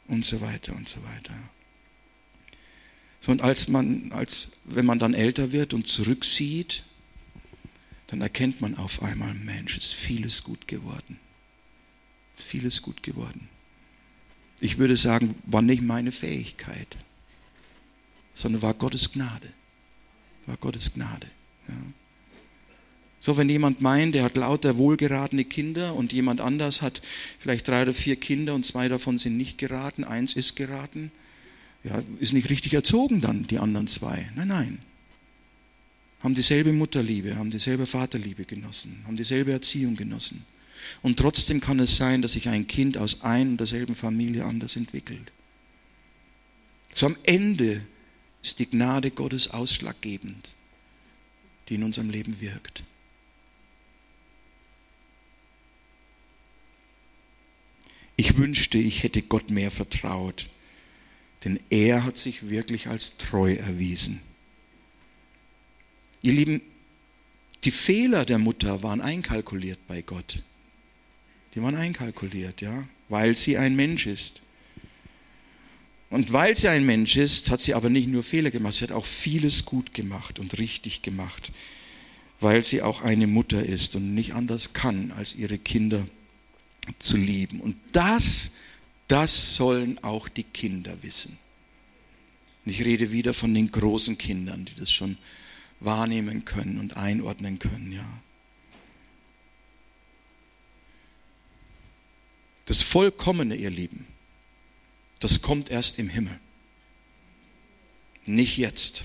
und so weiter und so weiter. So, und als man, als, wenn man dann älter wird und zurücksieht, dann erkennt man auf einmal, Mensch, ist vieles gut geworden. Vieles gut geworden. Ich würde sagen, war nicht meine Fähigkeit, sondern war Gottes Gnade. War Gottes Gnade. Ja. So, wenn jemand meint, der hat lauter wohlgeratene Kinder und jemand anders hat vielleicht drei oder vier Kinder und zwei davon sind nicht geraten, eins ist geraten, ja, ist nicht richtig erzogen dann, die anderen zwei. Nein, nein haben dieselbe Mutterliebe, haben dieselbe Vaterliebe genossen, haben dieselbe Erziehung genossen. Und trotzdem kann es sein, dass sich ein Kind aus ein und derselben Familie anders entwickelt. So am Ende ist die Gnade Gottes ausschlaggebend, die in unserem Leben wirkt. Ich wünschte, ich hätte Gott mehr vertraut, denn er hat sich wirklich als treu erwiesen. Ihr Lieben, die Fehler der Mutter waren einkalkuliert bei Gott. Die waren einkalkuliert, ja, weil sie ein Mensch ist. Und weil sie ein Mensch ist, hat sie aber nicht nur Fehler gemacht, sie hat auch vieles gut gemacht und richtig gemacht, weil sie auch eine Mutter ist und nicht anders kann, als ihre Kinder zu lieben. Und das, das sollen auch die Kinder wissen. Und ich rede wieder von den großen Kindern, die das schon wahrnehmen können und einordnen können, ja. Das Vollkommene, ihr Lieben, das kommt erst im Himmel. Nicht jetzt.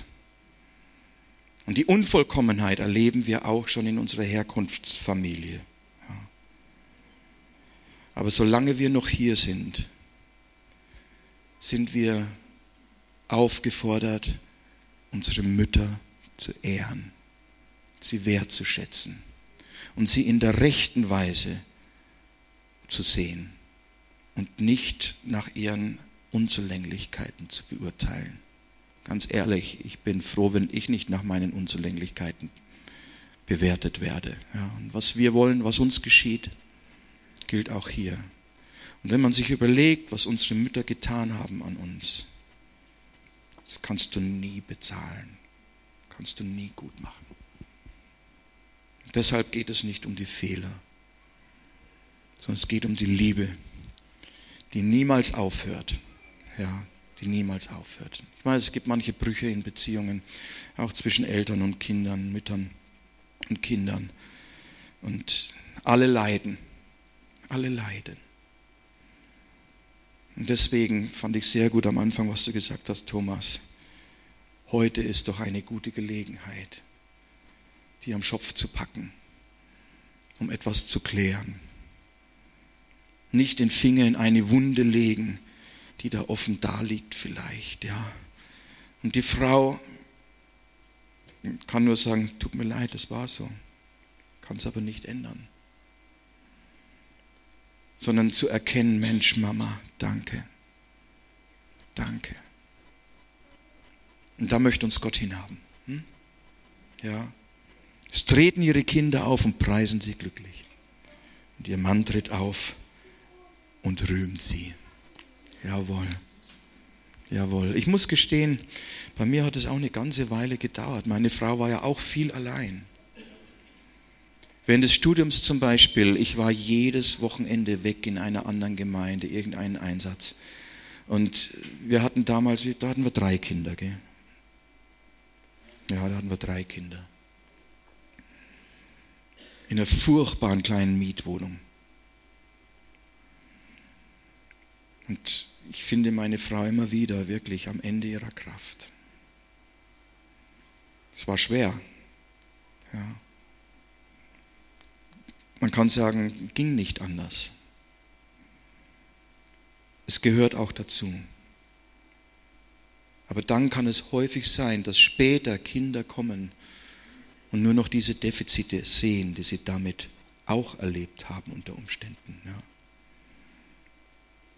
Und die Unvollkommenheit erleben wir auch schon in unserer Herkunftsfamilie. Aber solange wir noch hier sind, sind wir aufgefordert, unsere Mütter zu zu ehren, sie wertzuschätzen und sie in der rechten Weise zu sehen und nicht nach ihren Unzulänglichkeiten zu beurteilen. Ganz ehrlich, ich bin froh, wenn ich nicht nach meinen Unzulänglichkeiten bewertet werde. Ja, und was wir wollen, was uns geschieht, gilt auch hier. Und wenn man sich überlegt, was unsere Mütter getan haben an uns, das kannst du nie bezahlen kannst du nie gut machen. Deshalb geht es nicht um die Fehler, sondern es geht um die Liebe, die niemals aufhört. Ja, die niemals aufhört. Ich weiß, es gibt manche Brüche in Beziehungen, auch zwischen Eltern und Kindern, Müttern und Kindern. Und alle leiden. Alle leiden. Und deswegen fand ich sehr gut am Anfang, was du gesagt hast, Thomas. Heute ist doch eine gute Gelegenheit, die am Schopf zu packen, um etwas zu klären. Nicht den Finger in eine Wunde legen, die da offen da liegt vielleicht, ja. Und die Frau kann nur sagen, tut mir leid, das war so. Kann es aber nicht ändern sondern zu erkennen, Mensch, Mama, danke. Danke. Und da möchte uns Gott hinhaben. Hm? Ja. Es treten ihre Kinder auf und preisen sie glücklich. Und ihr Mann tritt auf und rühmt sie. Jawohl. Jawohl. Ich muss gestehen, bei mir hat es auch eine ganze Weile gedauert. Meine Frau war ja auch viel allein. Während des Studiums zum Beispiel, ich war jedes Wochenende weg in einer anderen Gemeinde, irgendeinen Einsatz. Und wir hatten damals, da hatten wir drei Kinder, gell? Ja, da hatten wir drei Kinder. In einer furchtbaren kleinen Mietwohnung. Und ich finde meine Frau immer wieder wirklich am Ende ihrer Kraft. Es war schwer. Ja. Man kann sagen, ging nicht anders. Es gehört auch dazu. Aber dann kann es häufig sein, dass später Kinder kommen und nur noch diese Defizite sehen, die sie damit auch erlebt haben unter Umständen. Ja.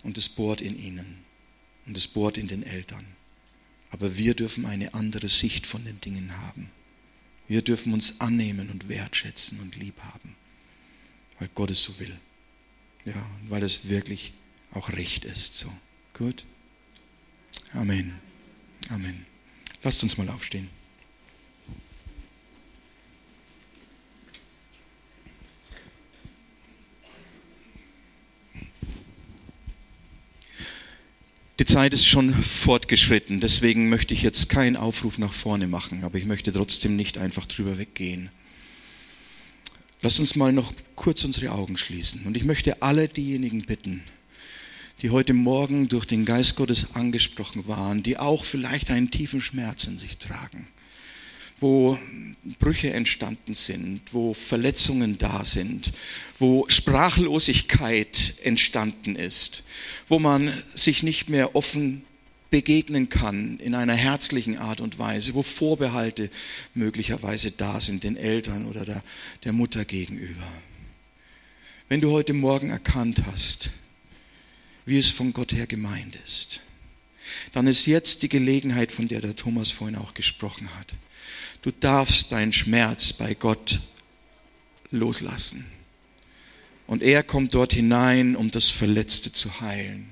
Und es bohrt in ihnen und es bohrt in den Eltern. Aber wir dürfen eine andere Sicht von den Dingen haben. Wir dürfen uns annehmen und wertschätzen und lieb haben weil Gott es so will. Ja, und weil es wirklich auch recht ist. So, gut. Amen. Amen. Lasst uns mal aufstehen. Die Zeit ist schon fortgeschritten, deswegen möchte ich jetzt keinen Aufruf nach vorne machen, aber ich möchte trotzdem nicht einfach drüber weggehen. Lass uns mal noch kurz unsere Augen schließen. Und ich möchte alle diejenigen bitten, die heute Morgen durch den Geist Gottes angesprochen waren, die auch vielleicht einen tiefen Schmerz in sich tragen, wo Brüche entstanden sind, wo Verletzungen da sind, wo Sprachlosigkeit entstanden ist, wo man sich nicht mehr offen begegnen kann in einer herzlichen Art und Weise, wo Vorbehalte möglicherweise da sind den Eltern oder der, der Mutter gegenüber. Wenn du heute Morgen erkannt hast, wie es von Gott her gemeint ist, dann ist jetzt die Gelegenheit, von der der Thomas vorhin auch gesprochen hat. Du darfst deinen Schmerz bei Gott loslassen. Und er kommt dort hinein, um das Verletzte zu heilen.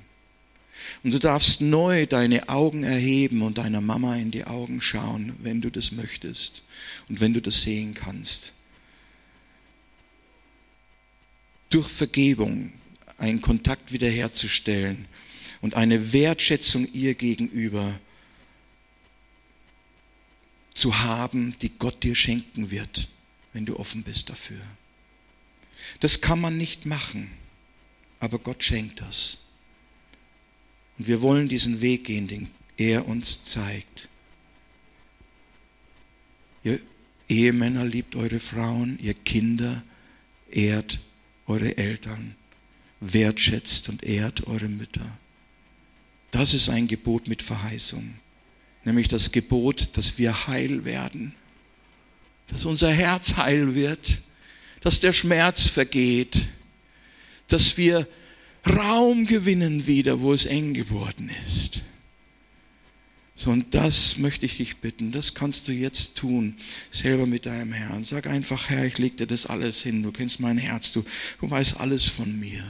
Und du darfst neu deine Augen erheben und deiner Mama in die Augen schauen, wenn du das möchtest und wenn du das sehen kannst. Durch Vergebung einen Kontakt wiederherzustellen und eine Wertschätzung ihr gegenüber zu haben, die Gott dir schenken wird, wenn du offen bist dafür. Das kann man nicht machen, aber Gott schenkt das. Und wir wollen diesen Weg gehen, den er uns zeigt. Ihr Ehemänner liebt eure Frauen, ihr Kinder ehrt eure Eltern, wertschätzt und ehrt eure Mütter. Das ist ein Gebot mit Verheißung, nämlich das Gebot, dass wir heil werden, dass unser Herz heil wird, dass der Schmerz vergeht, dass wir Raum gewinnen wieder, wo es eng geworden ist. So, und das möchte ich dich bitten, das kannst du jetzt tun, selber mit deinem Herrn. Sag einfach, Herr, ich leg dir das alles hin, du kennst mein Herz, du, du weißt alles von mir.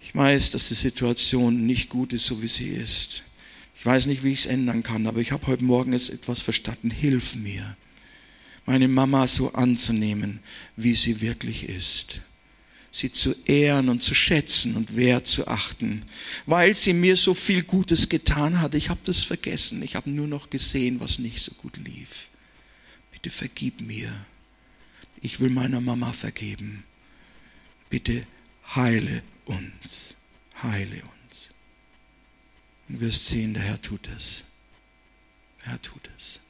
Ich weiß, dass die Situation nicht gut ist, so wie sie ist. Ich weiß nicht, wie ich es ändern kann, aber ich habe heute Morgen jetzt etwas verstanden. Hilf mir, meine Mama so anzunehmen, wie sie wirklich ist sie zu ehren und zu schätzen und wert zu achten, weil sie mir so viel Gutes getan hat. Ich habe das vergessen. Ich habe nur noch gesehen, was nicht so gut lief. Bitte vergib mir. Ich will meiner Mama vergeben. Bitte heile uns, heile uns. Und wirst sehen, der Herr tut es. Der Herr tut es.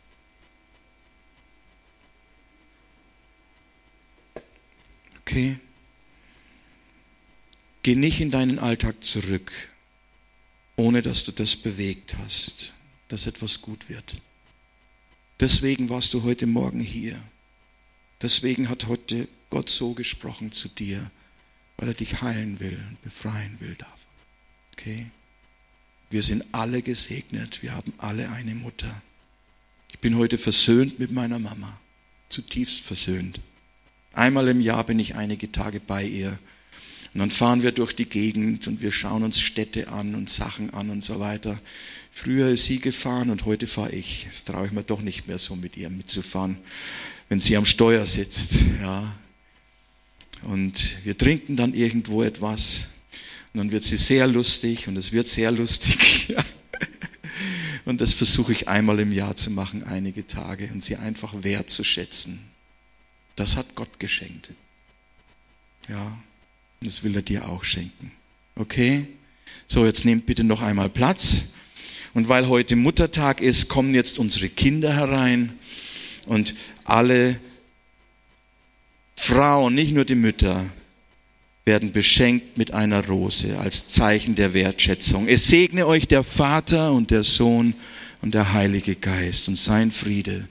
Okay? Geh nicht in deinen Alltag zurück, ohne dass du das bewegt hast, dass etwas gut wird. Deswegen warst du heute Morgen hier. Deswegen hat heute Gott so gesprochen zu dir, weil er dich heilen will und befreien will davon. Okay? Wir sind alle gesegnet. Wir haben alle eine Mutter. Ich bin heute versöhnt mit meiner Mama. Zutiefst versöhnt. Einmal im Jahr bin ich einige Tage bei ihr. Und dann fahren wir durch die Gegend und wir schauen uns Städte an und Sachen an und so weiter. Früher ist sie gefahren und heute fahre ich. Das traue ich mir doch nicht mehr so mit ihr mitzufahren, wenn sie am Steuer sitzt. Ja. Und wir trinken dann irgendwo etwas und dann wird sie sehr lustig und es wird sehr lustig. *laughs* und das versuche ich einmal im Jahr zu machen, einige Tage und sie einfach wertzuschätzen. Das hat Gott geschenkt. Ja, das will er dir auch schenken. Okay? So, jetzt nehmt bitte noch einmal Platz. Und weil heute Muttertag ist, kommen jetzt unsere Kinder herein und alle Frauen, nicht nur die Mütter, werden beschenkt mit einer Rose als Zeichen der Wertschätzung. Es segne euch der Vater und der Sohn und der Heilige Geist und sein Friede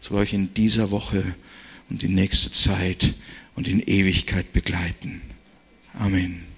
soll euch in dieser Woche und die nächste Zeit und in Ewigkeit begleiten. Amen.